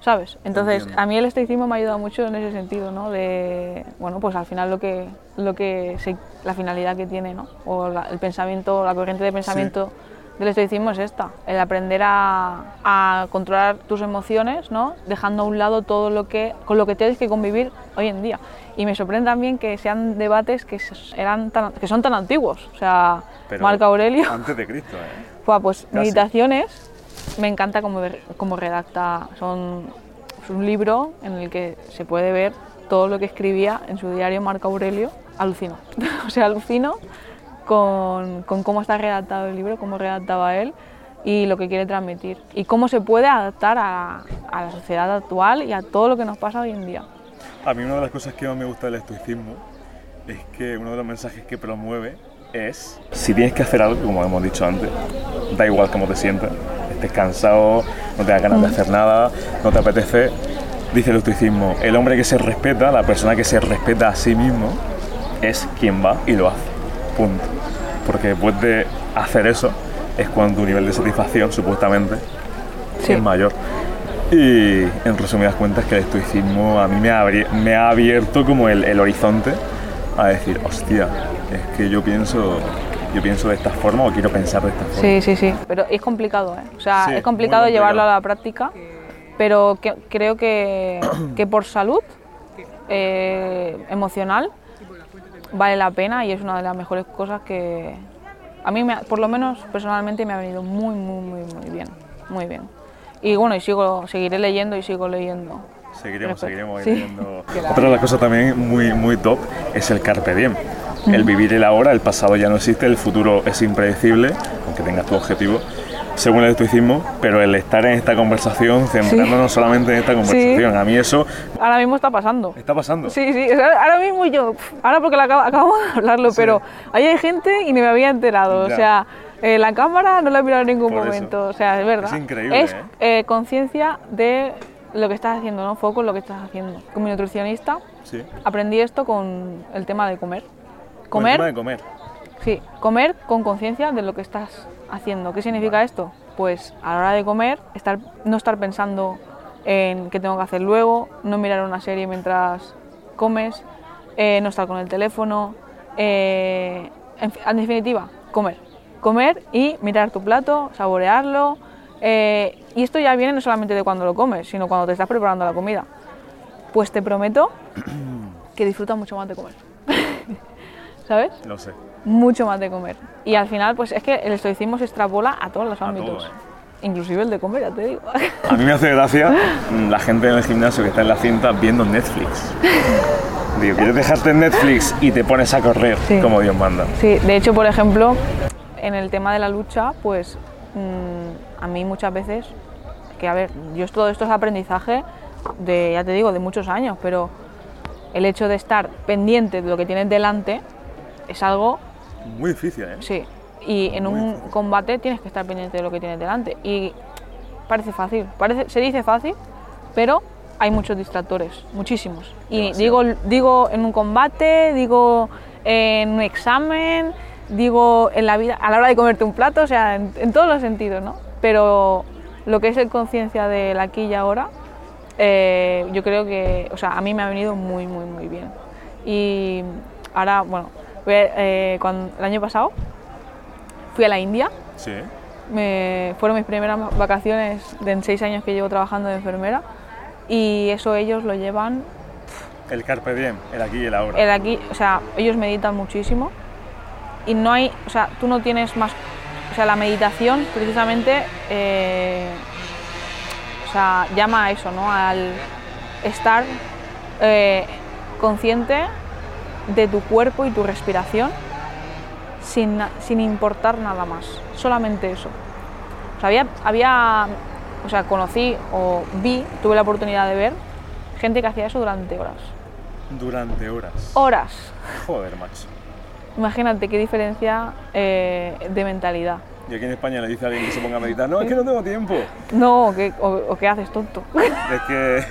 ¿Sabes? Entonces, Entiendo. a mí el estoicismo me ha ayudado mucho en ese sentido, ¿no? De, bueno, pues al final lo que, lo que se- la finalidad que tiene, ¿no? O la- el pensamiento, la corriente de pensamiento del estoicismo es esta, el aprender a, a controlar tus emociones, ¿no? Dejando a un lado todo lo que, con lo que tienes que convivir hoy en día. Y me sorprende también que sean debates que, eran tan, que son tan antiguos. O sea, Pero Marco Aurelio. Antes de Cristo, ¿eh? Buah, pues Casi. Meditaciones, me encanta cómo, cómo redacta. Son, es un libro en el que se puede ver todo lo que escribía en su diario Marco Aurelio. Alucino. o sea, alucino con, con cómo está redactado el libro, cómo redactaba él y lo que quiere transmitir. Y cómo se puede adaptar a, a la sociedad actual y a todo lo que nos pasa hoy en día. A mí una de las cosas que más me gusta del estoicismo es que uno de los mensajes que promueve es si tienes que hacer algo, como hemos dicho antes, da igual cómo te sientas, estés cansado, no tengas ganas de hacer nada, no te apetece, dice el estoicismo, el hombre que se respeta, la persona que se respeta a sí mismo, es quien va y lo hace. Punto. Porque después de hacer eso es cuando tu nivel de satisfacción, supuestamente, Sí. es mayor. Y en resumidas cuentas que el estoicismo a mí me ha, abri- me ha abierto como el, el horizonte a decir, hostia, es que yo pienso, yo pienso de esta forma o quiero pensar de esta forma. Sí, sí, sí. Pero es complicado, ¿eh? O sea, Sí, es complicado llevarlo a la práctica, pero que- creo que, que por salud eh, emocional vale la pena y es una de las mejores cosas que a mí, me ha- por lo menos personalmente, me ha venido muy, muy, muy, muy bien. Muy bien. Y bueno, y sigo, seguiré leyendo y sigo leyendo. Seguiremos, seguiremos Sí. viendo. Otra de las cosas también muy, muy top es el carpe diem. El vivir el ahora, el pasado ya no existe, el futuro es impredecible, aunque tengas tu objetivo. Según el estoicismo, pero el estar en esta conversación, centrándonos solamente en esta conversación, a mí eso Ahora mismo está pasando. está pasando. Sí, sí, ahora mismo yo, ahora porque acabo- acabamos de hablarlo, pero ahí hay gente y ni me había enterado, Ya. o sea, eh, la cámara no la he mirado en ningún Por eso. momento, o sea, es verdad. Es increíble, Es ¿eh? eh, conciencia de lo que estás haciendo, ¿no? Foco en lo que estás haciendo. Como nutricionista Sí. aprendí esto con el tema de comer. Con el Comer, tema de comer. sí, comer con conciencia de lo que estás haciendo. ¿Qué significa esto? Pues a la hora de comer, estar, no estar pensando en qué tengo que hacer luego, no mirar una serie mientras comes, eh, no estar con el teléfono, eh, en, fi- en definitiva, comer. Comer y mirar tu plato, saborearlo. eh, y esto ya viene no solamente de cuando lo comes, sino cuando te estás preparando la comida. Pues te prometo que disfrutas mucho más de comer. ¿Sabes? Lo sé. Mucho más de comer. Y al final, pues es que el estoicismo se extrapola a todos los A ámbitos. todo, ¿eh? Inclusive el de comer, ya te digo. A mí me hace gracia la gente en el gimnasio que está en la cinta viendo Netflix. Digo, quieres dejarte en Netflix y te pones a correr Sí. como Dios manda. Sí, de hecho, por ejemplo, en el tema de la lucha, pues mm, a mí muchas veces, que a ver, yo todo esto es aprendizaje de, ya te digo, de muchos años, pero el hecho de estar pendiente de lo que tienes delante es algo Muy difícil, ¿eh? Sí, y en un combate tienes que estar pendiente de lo que tienes delante. Y parece fácil, parece, se dice fácil, pero hay muchos distractores, muchísimos. Y digo, digo en un combate, digo en un examen, digo en la vida, a la hora de comerte un plato, o sea, en, en todos los sentidos, ¿no? Pero lo que es el conciencia del aquí y ahora, eh, yo creo que, o sea, a mí me ha venido muy, muy, muy bien. Y ahora, bueno, eh, cuando, el año pasado fui a la India, Sí. me, fueron mis primeras vacaciones de en seis años que llevo trabajando de enfermera y eso ellos lo llevan, El carpe diem, el aquí y el ahora. el aquí, o sea, ellos meditan muchísimo y no hay, o sea, tú no tienes más, o sea, la meditación precisamente, eh, o sea, llama a eso, ¿no? Al estar eh, consciente de tu cuerpo y tu respiración sin, sin importar nada más, solamente eso. O sea, había, había, o sea, conocí o vi, tuve la oportunidad de ver gente que hacía eso durante horas. Durante horas. Horas. Joder, macho. Imagínate qué diferencia eh, de mentalidad. Y aquí en España le dice a alguien que se ponga a meditar, no, es que no tengo tiempo. No, o qué, o, o haces, tonto. Es que,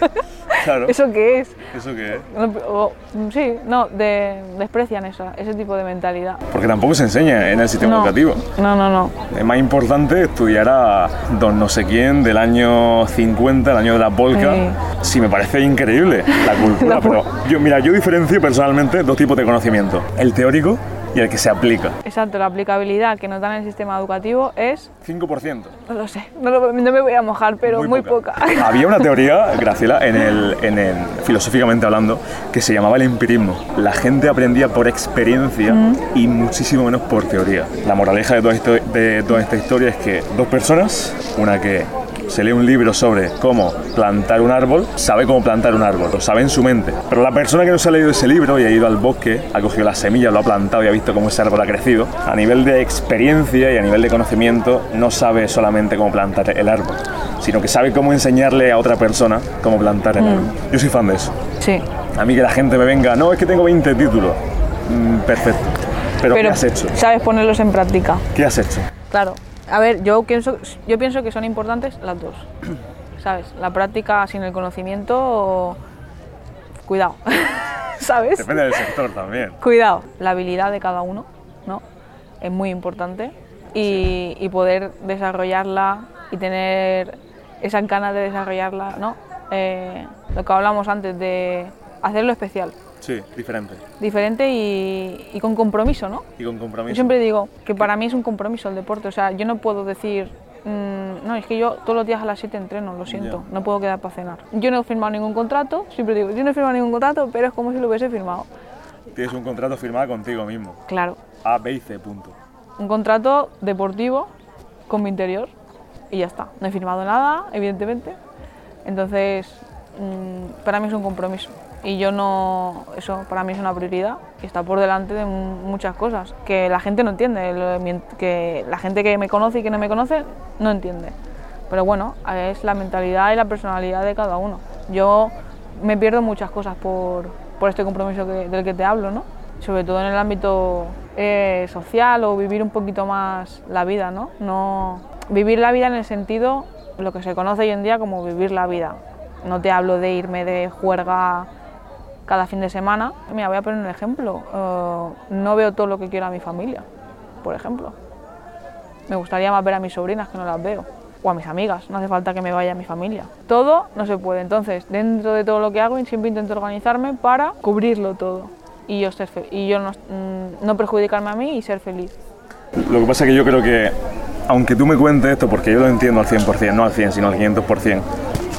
claro, ¿eso, ¿Eso qué es? qué es? O- sí, no, de- desprecian esa, ese tipo de mentalidad. Porque tampoco se enseña en el sistema no, educativo. no, no, no. Es más importante estudiar a don no sé quién del año 50, el año de la polka. Sí. Sí, me parece increíble la cultura, La pero yo, mira, yo diferencio personalmente dos tipos de conocimiento. El teórico y el que se aplica. Exacto, la aplicabilidad que nos dan en el sistema educativo es, 5%. no lo sé, no, lo- no me voy a mojar, pero muy, poca. Había una teoría, Graciela, en el, en el, filosóficamente hablando, que se llamaba el empirismo. La gente aprendía por experiencia y muchísimo menos por teoría. La moraleja de toda, de toda esta historia es que dos personas, una que se lee un libro sobre cómo plantar un árbol, sabe cómo plantar un árbol, lo sabe en su mente. Pero la persona que no se ha leído ese libro y ha ido al bosque, ha cogido las semillas, lo ha plantado y ha visto cómo ese árbol ha crecido, a nivel de experiencia y a nivel de conocimiento, no sabe solamente cómo plantar el árbol, sino que sabe cómo enseñarle a otra persona cómo plantar el árbol. Yo soy fan de eso. Sí, A mí que la gente me venga, no, es que tengo 20 títulos. Mm, perfecto. Pero, pero ¿qué has hecho? sabes ponerlos en práctica. ¿Qué has hecho? Claro, a ver, yo pienso, yo pienso que son importantes las dos, ¿sabes? La práctica sin el conocimiento, cuidado, ¿sabes? Depende del sector también. Cuidado, la habilidad de cada uno, ¿no? Es muy importante y, y poder desarrollarla y tener esas ganas de desarrollarla, ¿no? Eh, lo que hablamos antes de hacerlo especial, Sí, diferente. diferente y, y con compromiso, ¿no? Y con Yo compromiso. siempre digo que para mí es un compromiso el deporte, o sea, yo no puedo decir, mm, no, es que yo todos los días a las 7 entreno, lo siento, no puedo quedar para cenar. Yo no he firmado ningún contrato, siempre digo, yo no he firmado ningún contrato, pero es como si lo hubiese firmado. Tienes un contrato firmado contigo mismo. Claro, A, B y C, punto. un contrato deportivo con mi interior y ya está. No he firmado nada, evidentemente. Entonces, mm, para mí es un compromiso. Y yo no, eso para mí es una prioridad y está por delante de mu- muchas cosas que la gente no entiende, que la gente que me conoce y que no me conoce no entiende. Pero bueno, es la mentalidad y la personalidad de cada uno. Yo me pierdo muchas cosas por, por este compromiso que- del que te hablo, ¿no? Sobre todo en el ámbito eh, social o vivir un poquito más la vida, ¿no? No vivir la vida en el sentido lo que se conoce hoy en día como vivir la vida. No te hablo de irme de juerga cada fin de semana. Mira, voy a poner un ejemplo. Eh, no veo todo lo que quiero a mi familia, por ejemplo. Me gustaría más ver a mis sobrinas que no las veo. O a mis amigas, no hace falta que me vaya a mi familia. Todo no se puede. Entonces, dentro de todo lo que hago, siempre intento organizarme para cubrirlo todo. Y yo, ser y yo no, mm, no perjudicarme a mí y ser feliz. Lo que pasa es que yo creo que, aunque tú me cuentes esto, porque yo lo entiendo al 100%, no al 100, sino al 500%,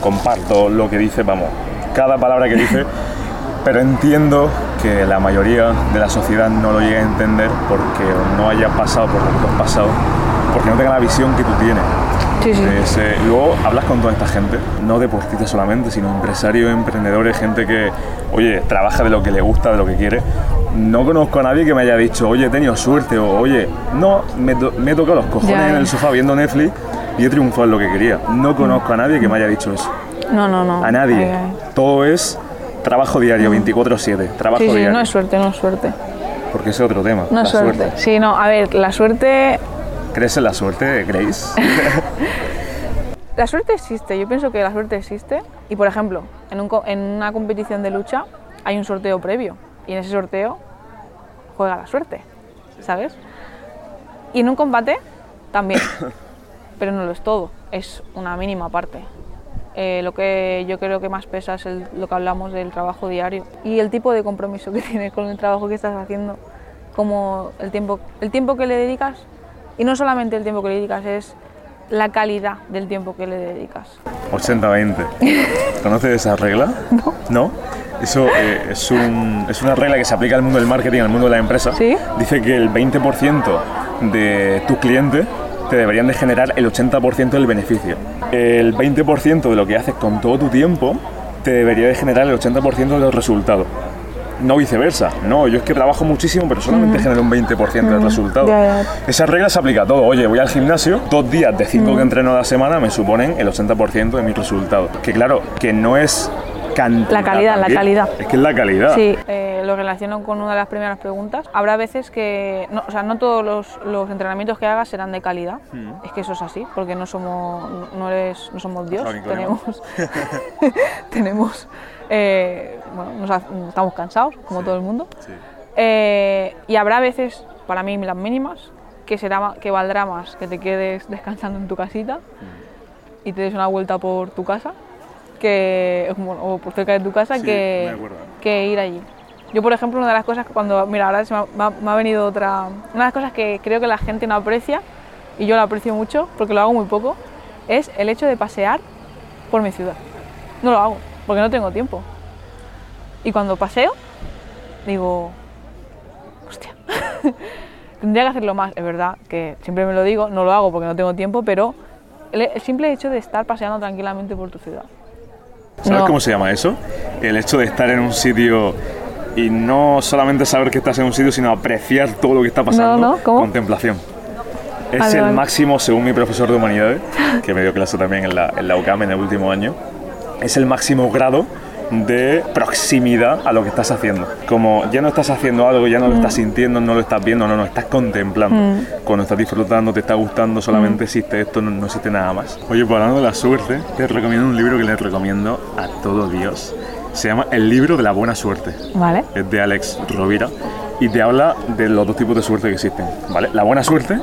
comparto lo que dice, vamos, cada palabra que dice, pero entiendo que la mayoría de la sociedad no lo llegue a entender porque no haya pasado por lo que has pasado, porque no tenga la visión que tú tienes. Sí, sí. Es, eh, luego hablas con toda esta gente, no deportistas solamente, sino empresarios, emprendedores, gente que, oye, trabaja de lo que le gusta, de lo que quiere. No conozco a nadie que me haya dicho, oye, he tenido suerte, o oye, no, me, me he tocado los cojones Ya, en el sofá viendo Netflix y he triunfado en lo que quería. No conozco a nadie que me haya dicho eso. No, no, no. A nadie. Ay, ay. Todo es trabajo diario, 24-7, trabajo Sí, sí, diario. no es suerte, no es suerte. Porque es otro tema. No es suerte. Sí, no, a ver, la suerte ¿Crees en la suerte, Grace? La suerte existe, yo pienso que la suerte existe y por ejemplo, en, un en una competición de lucha hay un sorteo previo y en ese sorteo juega la suerte, ¿sabes? Y en un combate también, pero no lo es todo, es una mínima parte. Eh, lo que yo creo que más pesa es el- lo que hablamos del trabajo diario y el tipo de compromiso que tienes con el trabajo que estás haciendo, como el tiempo, el tiempo que le dedicas y no solamente el tiempo que le dedicas, es la calidad del tiempo que le dedicas. 80-20. ¿Conoces esa regla? No. ¿No? Eso eh, es, un- es una regla que se aplica al mundo del marketing, al mundo de la empresa. ¿Sí? Dice que el 20% de tus clientes te deberían de generar el 80% del beneficio. El 20% de lo que haces con todo tu tiempo te debería de generar el 80% de los resultados. No viceversa. No, yo es que trabajo muchísimo, pero solamente genero un 20% del resultado. Ya, ya. Esa regla se aplica a todo. Oye, voy al gimnasio, dos días de cinco que entreno a la semana me suponen el 80% de mis resultados. Que claro, que no es cantidad. La calidad, la calidad. Es que es la calidad. Sí, eh, lo relaciono con una de las primeras preguntas. Habrá veces que, no, o sea, no todos los, los entrenamientos que hagas serán de calidad. Es que eso es así, porque no somos, no eres, no somos Dios. Tenemos, tenemos, eh, bueno, nos estamos cansados, como todo el mundo. Sí. Eh, y habrá veces, para mí las mínimas, que será que valdrá más que te quedes descansando en tu casita y te des una vuelta por tu casa, que bueno, o por cerca de tu casa, Sí, que, que ir allí. Yo, por ejemplo, una de las cosas que cuando, mira, ahora se me ha, me venido otra, una de las cosas que creo que la gente no aprecia, y yo la aprecio mucho, porque lo hago muy poco, es el hecho de pasear por mi ciudad. No lo hago, porque no tengo tiempo. Y cuando paseo, digo, hostia, tendría que hacerlo más. Es verdad que siempre me lo digo, no lo hago porque no tengo tiempo, pero el simple hecho de estar paseando tranquilamente por tu ciudad. ¿Sabes No. cómo se llama eso? El hecho de estar en un sitio y no solamente saber que estás en un sitio, sino apreciar todo lo que está pasando. No, no, ¿cómo? Contemplación. Es el vale. máximo, según mi profesor de humanidades, que me dio clase también en la, en la UCAM en el último año, es el máximo grado de proximidad a lo que estás haciendo. Como ya no estás haciendo algo, ya no Mm. lo estás sintiendo, no lo estás viendo, no, no, estás contemplando. Cuando estás disfrutando, te está gustando, solamente Mm. existe esto, no, no existe nada más. Oye, pues hablando de la suerte, te recomiendo un libro que les recomiendo a todo Dios. Se llama El libro de la buena suerte Vale. es de Alex Rovira y te habla de los dos tipos de suerte que existen, ¿vale? La buena suerte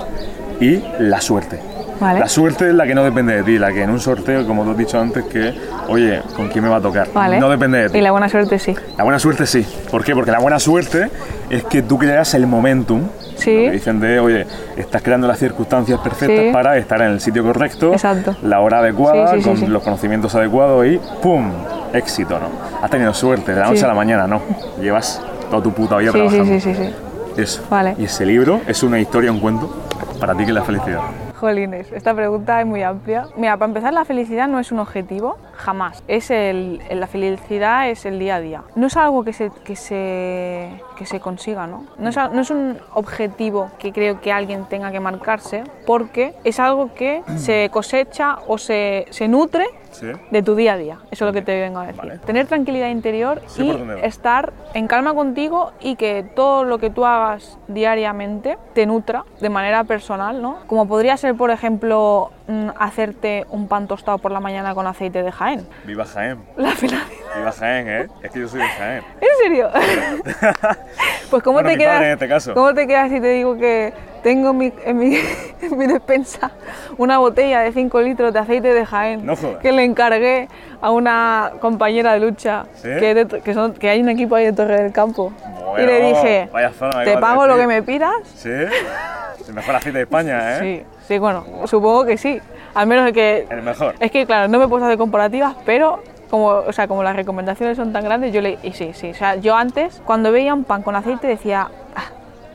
y la suerte. Vale. La suerte es la que no depende de ti, la que en un sorteo, como tú has dicho antes, que, oye, ¿con quién me va a tocar? Vale. No depende de ti. Y la buena suerte sí. La buena suerte sí. ¿Por qué? Porque la buena suerte es que tú creas el momentum. Sí. Lo que dicen de, oye, estás creando las circunstancias perfectas Sí. para estar en el sitio correcto, Exacto. la hora adecuada, Sí, con los conocimientos adecuados y ¡pum! Éxito, ¿no? Has tenido suerte, de la noche a la mañana, ¿no? Llevas toda tu puta vida Sí, sí, trabajando. sí, sí, sí. Eso. Vale. Y ese libro es una historia, un cuento para ti que es la felicidad. Jolines, esta pregunta es muy amplia. Mira, para empezar, la felicidad no es un objetivo, jamás. Es el, la felicidad es el día a día. No es algo que se, que se, que se consiga, ¿no? No es, no es un objetivo que creo que alguien tenga que marcarse, porque es algo que se cosecha o se, se nutre Sí. de tu día a día. Eso es lo que te vengo a decir. Vale. Tener tranquilidad interior Sí, y estar en calma contigo y que todo lo que tú hagas diariamente te nutra de manera personal, ¿no? Como podría ser, por ejemplo, mm, hacerte un pan tostado por la mañana con aceite de Jaén. Viva Jaén. La. Viva Jaén, ¿eh? Es que yo soy de Jaén. ¿En serio? pues ¿cómo Bueno, te quedas? en este caso. ¿Cómo te quedas si te digo que tengo en mi, en mi, en mi despensa una botella de 5 litros de aceite de Jaén No que le encargué a una compañera de lucha ¿Sí? que, de que, son- que hay un equipo ahí de Torre del Campo y le dije zona te pago lo que decir". me pidas ¿Sí? El mejor aceite de España, ¿eh? sí sí bueno supongo que sí al menos que El mejor. es que claro no me he puesto a hacer comparativas pero como, o sea, como las recomendaciones son tan grandes, yo le. Y sí, sí. O sea, yo antes, cuando veía un pan con aceite, decía. "Ah,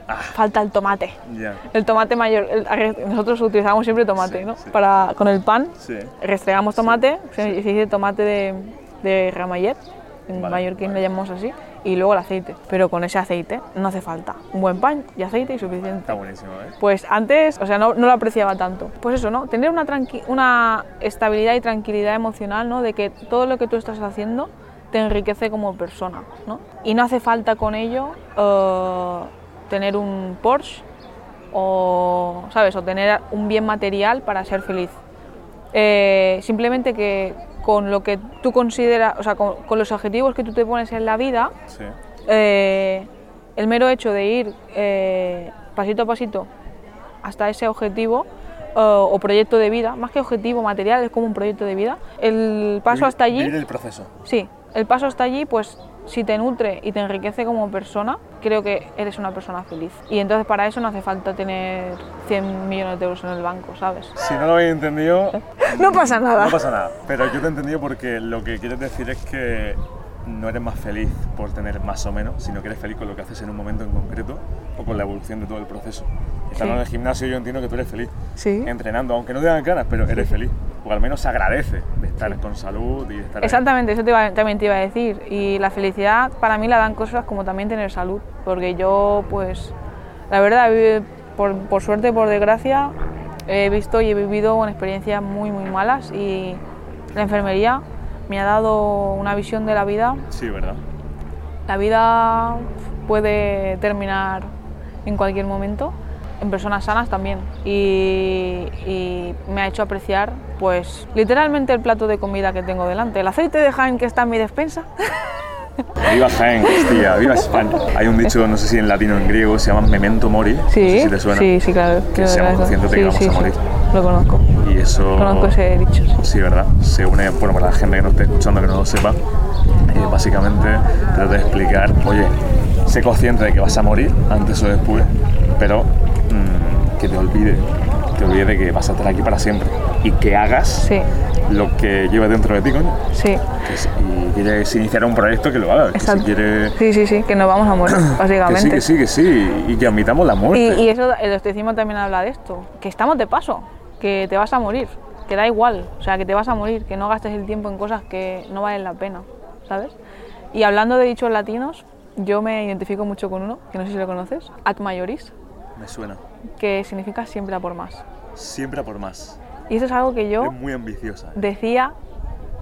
Ah. falta el tomate. Ya. El tomate mayor. el- nosotros utilizamos siempre tomate, Sí, ¿no? sí. Para, con el pan, Sí. restregamos tomate, se, se dice tomate de, de Ramallet, en Vale, mallorquín vale. le llamamos así, y luego el aceite. Pero con ese aceite no hace falta. Un buen pan y aceite y suficiente. Está buenísimo, ¿eh? Pues antes, o sea, no, no lo apreciaba tanto. Pues eso, ¿no? Tener una, tranqui- una estabilidad y tranquilidad emocional, ¿no? De que todo lo que tú estás haciendo te enriquece como persona, ¿no? Y no hace falta con ello eh, tener un Porsche o, ¿sabes? O tener un bien material para ser feliz. Eh, simplemente que con lo que tú consideras, o sea, con, con los objetivos que tú te pones en la vida, Sí. eh, el mero hecho de ir eh, pasito a pasito hasta ese objetivo eh, o proyecto de vida, más que objetivo material, es como un proyecto de vida, el paso hasta allí, Vivir el proceso. sí, el paso hasta allí, pues si te nutre y te enriquece como persona, creo que eres una persona feliz. Y entonces para eso no hace falta tener 100 millones de euros en el banco, ¿sabes? Si no lo habéis entendido, No pasa nada. no pasa nada. Pero yo te he entendido porque lo que quieres decir es que no eres más feliz por tener más o menos, sino que eres feliz con lo que haces en un momento en concreto o con la evolución de todo el proceso. Estando Sí. en el gimnasio yo entiendo que tú eres feliz. Sí. Entrenando, aunque no te dan ganas, pero eres feliz. O al menos se agradece de estar con salud y de estar ahí. Exactamente, eso te iba- también te iba a decir. Y la felicidad para mí la dan cosas como también tener salud. Porque yo, pues, la verdad, por, por suerte, por desgracia, he visto y he vivido experiencias muy, muy malas. Y la enfermería me ha dado una visión de la vida. Sí, ¿verdad? La vida puede terminar en cualquier momento. En personas sanas también. Y, y me ha hecho apreciar, pues, literalmente el plato de comida que tengo delante. El aceite de Jaén que está en mi despensa. Viva Jaén, hostia, viva España. Hay un dicho, no sé si en latino o en griego, se llama memento mori. no sé si te suena. sí, sí, claro. Que claro, seamos conscientes de que Sí, vamos sí, a sí. Lo conozco. Y eso. Conozco ese dicho. sí. ¿verdad? Se une, bueno, para la gente que no esté escuchando que no lo sepa, eh, básicamente trata de explicar, oye, sé consciente de que vas a morir antes o después, pero mm, que te olvide, te olvide de que vas a estar aquí para siempre y que hagas Sí, lo que lleva dentro de ti, coño. sí. Que si y quieres iniciar un proyecto, que lo hagas. Que si Exacto. quieres... Sí, sí, sí, que nos vamos a morir, Que sí, básicamente. que sí, que sí, y que admitamos la muerte. Y, y eso, el estoicismo también habla de esto, que estamos de paso, que te vas a morir, que da igual, o sea, que te vas a morir, que no gastes el tiempo en cosas que no valen la pena, ¿sabes? Y hablando de dichos latinos, yo me identifico mucho con uno, que no sé si lo conoces, ad majoris, Me suena. que significa siempre a por más. Siempre a por más. Y eso es algo que yo Es muy ambiciosa. ¿eh? decía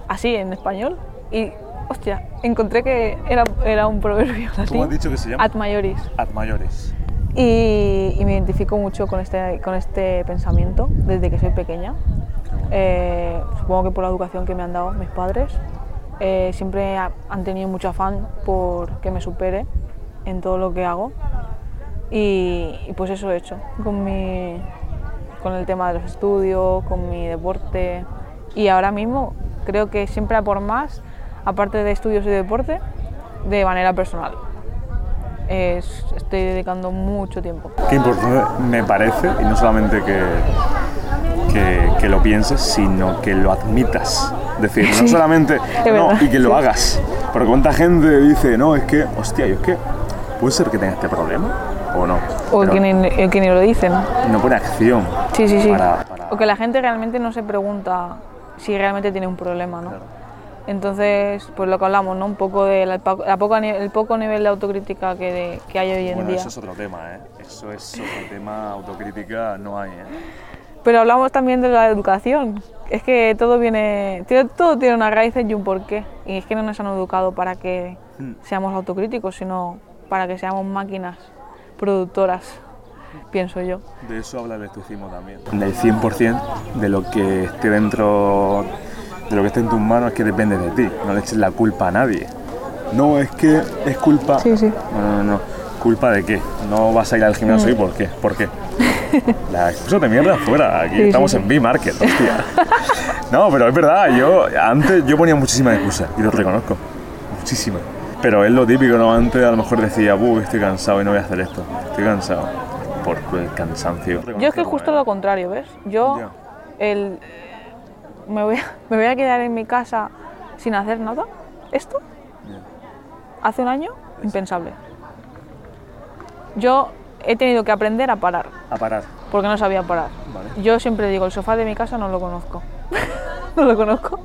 así en español y, hostia, encontré que era, era un proverbio ¿Cómo latín. has dicho que se llama? Ad majoris. Ad mayores. Y, me identifico mucho con este, con este pensamiento desde que soy pequeña. Eh, supongo que por la educación que me han dado mis padres. Eh, siempre ha- han tenido mucho afán por que me supere en todo lo que hago. Y, y pues eso he hecho con, mi, con el tema de los estudios, con mi deporte. Y ahora mismo creo que siempre a por más, aparte de estudios y deporte, de manera personal. Es- estoy dedicando mucho tiempo. Qué importante me parece, y no solamente que, que, que lo pienses, sino que lo admitas. Es decir, no solamente, no, y que lo sí. hagas. Porque cuánta gente dice, no, es que, hostia, yo es que, puede ser que tenga este problema o no. O Pero que ni, el que ni lo dicen. no pone acción. Sí, sí, sí. Para- para- O que la gente realmente no se pregunta si realmente tiene un problema, ¿no? Claro. Entonces, pues lo que hablamos, ¿no? Un poco de pa- la poca el poco nivel de autocrítica que, de- que hay hoy en Bueno, día. eso es otro tema, ¿eh? Eso es otro tema, autocrítica no hay, ¿eh? Pero hablamos también de la educación. Es que todo viene, tiene- todo tiene una raíz y un porqué. Y es que no nos han educado para que Mm. seamos autocríticos, sino para que seamos máquinas productoras, pienso yo. De eso habla el estoicismo también. Del 100% de lo que esté dentro, de lo que esté en tus manos es que depende de ti. No le eches la culpa a nadie. No, es que es culpa... Sí, sí. No, no, no. ¿Culpa de qué? No vas a ir al gimnasio y por qué. ¿Por qué? La excusa de mierda fuera. Aquí Sí, estamos sí. en B-Market, hostia. No, pero es verdad. Yo antes yo ponía muchísimas excusas y lo reconozco. Muchísimas. Pero es lo típico, ¿no? Antes a lo mejor decía, uy, estoy cansado y no voy a hacer esto. Estoy cansado. Por el cansancio. Yo es que justo lo contrario, ¿ves? Yo el, me, voy a, me voy a quedar en mi casa sin hacer nada. ¿Esto? Hace un año, impensable. Yo he tenido que aprender a parar, A parar. porque no sabía parar. Vale. Yo siempre digo, el sofá de mi casa no lo conozco. no lo conozco.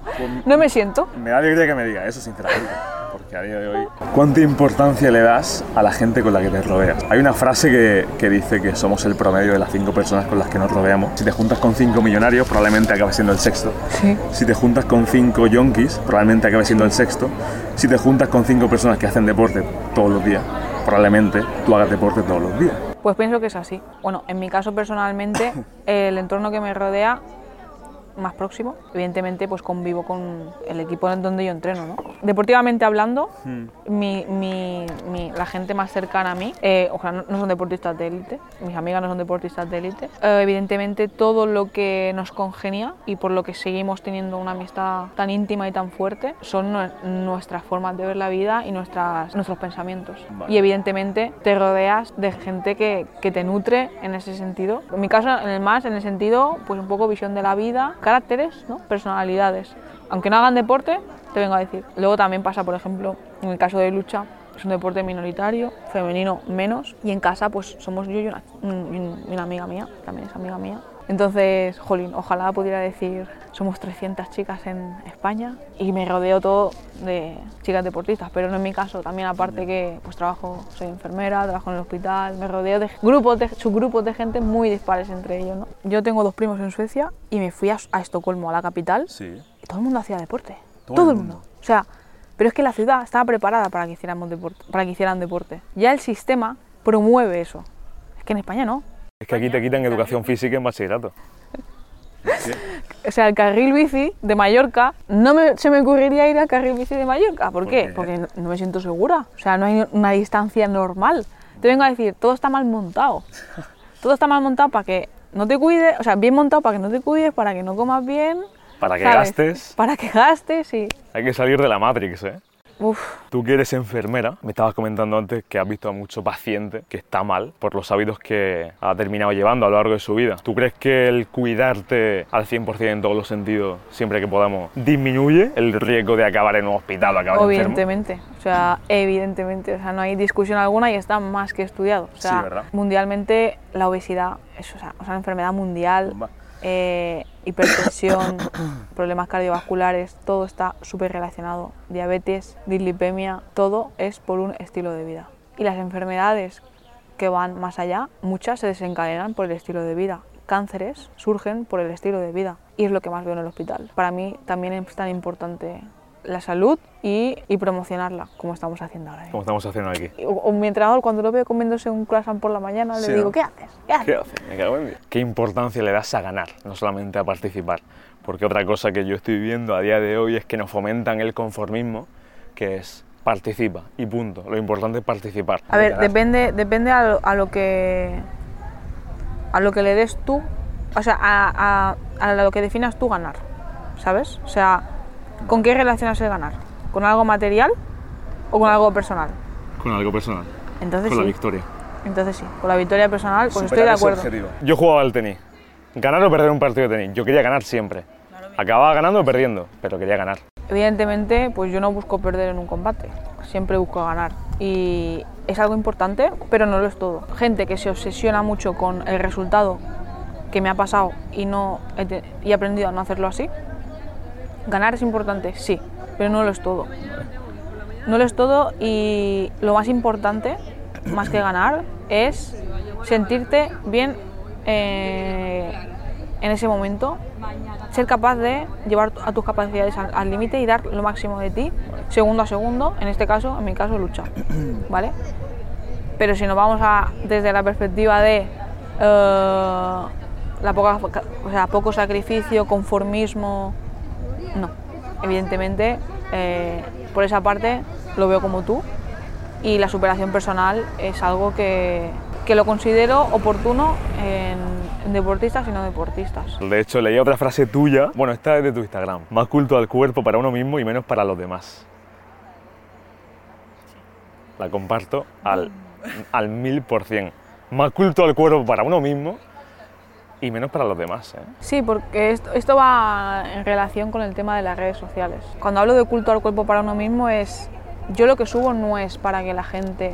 No me siento. Me da alegría que me diga eso, sinceramente. Porque a día de hoy. ¿Cuánta importancia le das a la gente con la que te rodeas? Hay una frase que, que dice que somos el promedio de las cinco personas con las que nos rodeamos. Si te juntas con cinco millonarios, probablemente acabes siendo el sexto. Sí. Si te juntas con cinco yonkis, probablemente acabes siendo el sexto. Si te juntas con cinco personas que hacen deporte todos los días, probablemente tú hagas deporte todos los días. Pues pienso que es así. Bueno, en mi caso personalmente, el entorno que me rodea más próximo, evidentemente pues convivo con el equipo en donde yo entreno, ¿no? Deportivamente hablando, mi, mi- mi- la gente más cercana a mí, eh, ojalá no, no son deportistas de élite, mis amigas no son deportistas de élite, eh, evidentemente todo lo que nos congenia y por lo que seguimos teniendo una amistad tan íntima y tan fuerte son nue- nuestras formas de ver la vida y nuestras, nuestros pensamientos. Vale. Y evidentemente te rodeas de gente que, que te nutre en ese sentido. En mi caso, en el más, en el sentido, pues un poco visión de la vida, caracteres, ¿no? personalidades. Aunque no hagan deporte, te vengo a decir. Luego también pasa, por ejemplo, en el caso de lucha, es un deporte minoritario, femenino menos, y en casa pues somos yo y una, y una amiga mía, también es amiga mía. Entonces, jolín, ojalá pudiera decir, somos 300 chicas en España y me rodeo todo de chicas deportistas, pero no es mi caso. También aparte que pues trabajo, soy enfermera, trabajo en el hospital, me rodeo de grupos de, subgrupos de gente muy dispares entre ellos. ¿no? Yo tengo dos primos en Suecia y me fui a, a Estocolmo, a la capital, Sí. y todo el mundo hacía deporte. Todo Todo, el el mundo. O sea, pero es que la ciudad estaba preparada para que hiciéramos deporte, para que hicieran deporte. Ya el sistema promueve eso. Es que en España no. Es que aquí te quitan educación física en bachillerato. O sea, el carril bici de Mallorca, no me- se me ocurriría ir al carril bici de Mallorca. ¿Por, ¿Por qué? qué? Porque no, no me siento segura. O sea, no hay una distancia normal. Te vengo a decir, todo está mal montado. Todo está mal montado para que no te cuides, o sea, bien montado para que no te cuides, para que no comas bien. Para que ¿sabes? gastes, Para que gastes y... hay que salir de la Matrix, ¿eh? Uf, Tú que eres enfermera, me estabas comentando antes que has visto a mucho paciente que está mal por los hábitos que ha terminado llevando a lo largo de su vida. ¿Tú crees que el cuidarte al 100% en todos los sentidos, siempre que podamos, disminuye el riesgo de acabar en un hospital o acabar enfermo? Evidentemente, o sea, evidentemente, o sea, no hay discusión alguna y está más que estudiado. O sea, Sí, mundialmente la obesidad es o sea, una enfermedad mundial, Bomba. Eh, hipertensión, problemas cardiovasculares, todo está súper relacionado. Diabetes, dislipemia, todo es por un estilo de vida. Y las enfermedades que van más allá, muchas se desencadenan por el estilo de vida. Cánceres surgen por el estilo de vida y es lo que más veo en el hospital. Para mí también es tan importante la salud y, y promocionarla, como estamos haciendo ahora. Como estamos haciendo aquí. O, o mi entrenador, cuando lo veo comiéndose un croissant por la mañana, Sí, le digo, ¿no? ¿qué haces? ¿Qué haces? ¿Qué hace? Me cago en Dios. ¿Qué importancia le das a ganar, no solamente a participar? Porque otra cosa que yo estoy viendo a día de hoy es que nos fomentan el conformismo, que es participa y punto. Lo importante es participar. A ver, Ganar. depende, depende a lo, a lo que a lo que le des tú, o sea, a, a- a lo que definas tú ganar, ¿sabes? O sea, ¿con qué relacionas el ganar? ¿Con algo material o con algo personal? Con algo personal. Entonces con la sí, victoria. entonces sí, con la victoria personal, pues estoy Superar de ese acuerdo. Yo jugaba al tenis. Ganar o perder un partido de tenis. Yo quería ganar siempre. Acababa ganando o perdiendo, pero quería ganar. Evidentemente, pues yo no busco perder en un combate, siempre busco ganar. Y es algo importante, pero no lo es todo. Gente que se obsesiona mucho con el resultado que me ha pasado y, no he, y he aprendido a no hacerlo así. Ganar es importante, sí, pero no lo es todo. No lo es todo y lo más importante, más que ganar, es sentirte bien eh, en ese momento, ser capaz de llevar a tus capacidades al límite y dar lo máximo de ti, segundo a segundo, en este caso, en mi caso, lucha, ¿vale? Pero si nos vamos a, desde la perspectiva de eh, la poca, o sea, poco sacrificio, conformismo, no. Evidentemente, eh, por esa parte lo veo como tú y la superación personal es algo que, que lo considero oportuno en, deportistas y no deportistas. De hecho, leí otra frase tuya. Bueno, esta es de tu Instagram. Más culto al cuerpo para uno mismo y menos para los demás. La comparto al, al mil por cien. Más culto al cuerpo para uno mismo y menos para los demás. ¿eh? Sí, porque esto, esto va en relación con el tema de las redes sociales. Cuando hablo de culto al cuerpo para uno mismo es, yo lo que subo no es para que la gente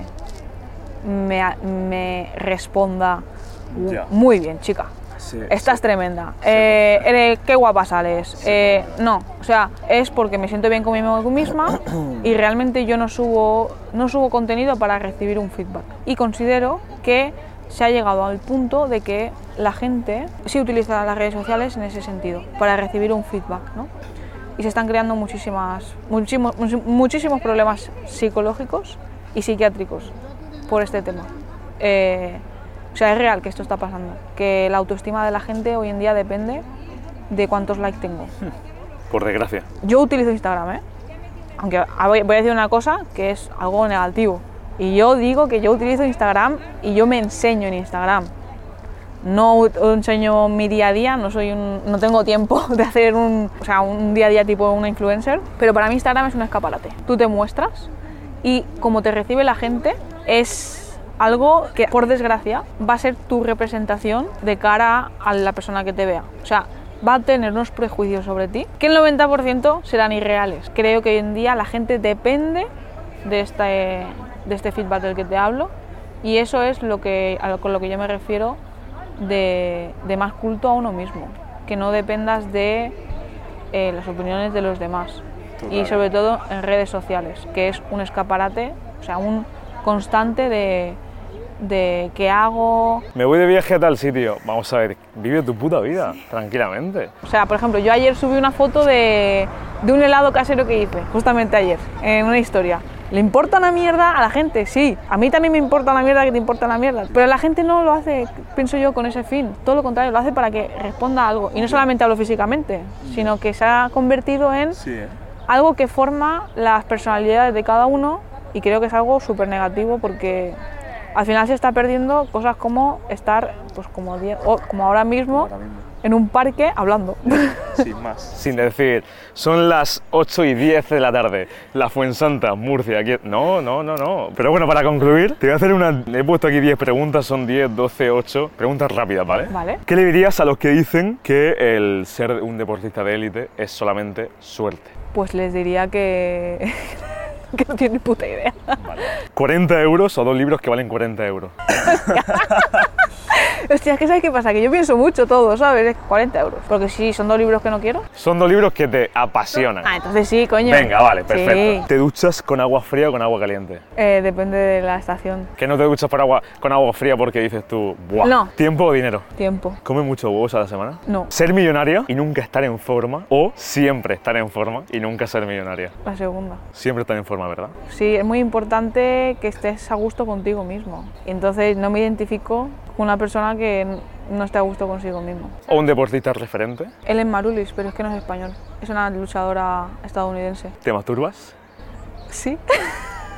me, me responda "Uh, Ya. muy bien, chica. Sí, Estás tremenda. Eh, eres- qué guapa sales. Eh, no, o sea, es porque me siento bien conmigo misma y realmente yo no subo, no subo contenido para recibir un feedback. Y considero que se ha llegado al punto de que la gente sí utiliza las redes sociales en ese sentido, para recibir un feedback, ¿no? Y se están creando muchísimas, muchísimos, muchísimos problemas psicológicos y psiquiátricos por este tema. Eh, o sea, es real que esto está pasando, que la autoestima de la gente hoy en día depende de cuántos likes tengo. Por desgracia. Yo utilizo Instagram, ¿eh? Aunque voy a decir una cosa que es algo negativo. Y yo digo que yo utilizo Instagram y yo me enseño en Instagram. No enseño mi día a día, no, soy un- no tengo tiempo de hacer un, o sea, un día a día tipo una influencer, pero para mí Instagram es un escaparate. Tú te muestras y como te recibe la gente es algo que por desgracia va a ser tu representación de cara a la persona que te vea. O sea, va a tener unos prejuicios sobre ti que el 90% serán irreales. Creo que hoy en día la gente depende de este, de este feedback del que te hablo y eso es lo que, a lo, con lo que yo me refiero de, de más culto a uno mismo, que no dependas de eh, las opiniones de los demás y sobre todo en redes sociales, que es un escaparate, o sea, un constante de, de qué hago. Me voy de viaje a tal sitio. Vamos a ver, vive tu puta vida, tranquilamente. O sea, por ejemplo, yo ayer subí una foto de, de un helado casero que hice, justamente ayer, en una historia. ¿Le importa una mierda a la gente? Sí. A mí también me importa la mierda que te importa la mierda. Pero la gente no lo hace, pienso yo, con ese fin. Todo lo contrario, lo hace para que responda a algo. Y no solamente hablo físicamente, sino que se ha convertido en Sí, ¿eh? algo que forma las personalidades de cada uno y creo que es algo súper negativo porque al final se está perdiendo cosas como estar, pues como, como ahora mismo, Ahora mismo. En un parque hablando. Sin más. Sin decir, son las 8 y 10 de la tarde, la Fuensanta, Murcia. Aquí... No, no, no, no. Pero bueno, para concluir, te voy a hacer una. He puesto aquí 10 preguntas, son 10, 12, 8. Preguntas rápidas, ¿vale? Vale. ¿Qué le dirías a los que dicen que el ser un deportista de élite es solamente suerte? Pues les diría que, que no tienen puta idea. 40 euros o dos libros que valen 40 euros. Hostia, es que ¿sabes qué pasa? Que yo pienso mucho todo, ¿sabes? Es 40 euros. Porque si son dos libros que no quiero. Son dos libros que te apasionan. Ah, entonces sí, coño. Venga, vale, Sí. perfecto. ¿Te duchas con agua fría o con agua caliente? Eh, depende de la estación. Que no te duchas por agua, con agua fría porque dices tú, ¡buah! No. ¿Tiempo o dinero? Tiempo. ¿Come muchos huevos a la semana? No. ¿Ser millonaria y nunca estar en forma? ¿O siempre estar en forma y nunca ser millonaria? La segunda. Siempre estar en forma, ¿verdad? Sí, es muy importante que estés a gusto contigo mismo. Entonces no me identifico con una persona que n- no esté a gusto consigo mismo. ¿O un deportista referente? Ellen Marulis, pero es que no es español. Es una luchadora estadounidense. ¿Te masturbas? Sí.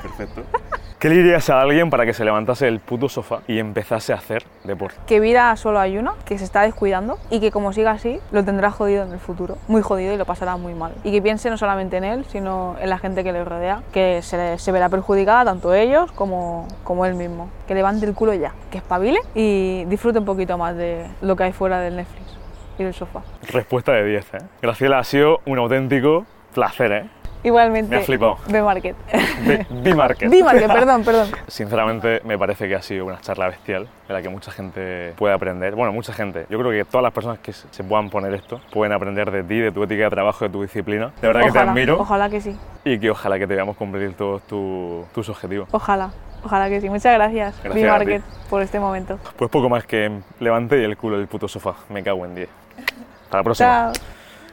Perfecto. ¿Qué le dirías a alguien para que se levantase del puto sofá y empezase a hacer deporte? Que vida solo hay una, que se está descuidando y que como siga así, lo tendrá jodido en el futuro. Muy jodido y lo pasará muy mal. Y que piense no solamente en él, sino en la gente que le rodea, que se, se verá perjudicada tanto ellos como, como él mismo. Que levante el culo ya, que espabile y disfrute un poquito más de lo que hay fuera del Netflix y del sofá. Respuesta de 10, ¿eh? Graciela, ha sido un auténtico placer, ¿eh? Igualmente. Me ha flipado. B-Market. B-Market. B-Market, perdón, perdón. Sinceramente, me parece que ha sido una charla bestial de la que mucha gente puede aprender. Bueno, mucha gente. Yo creo que todas las personas que se puedan poner esto pueden aprender de ti, de tu ética de trabajo, de tu disciplina. De verdad que te admiro Ojalá que sí. y que ojalá que te veamos cumplir todos tu- tus objetivos. Ojalá. Ojalá que sí. Muchas gracias, Gracias B-Market, por este momento. Pues poco más que levanté y el culo del puto sofá. Me cago en 10. Hasta la próxima. Chao.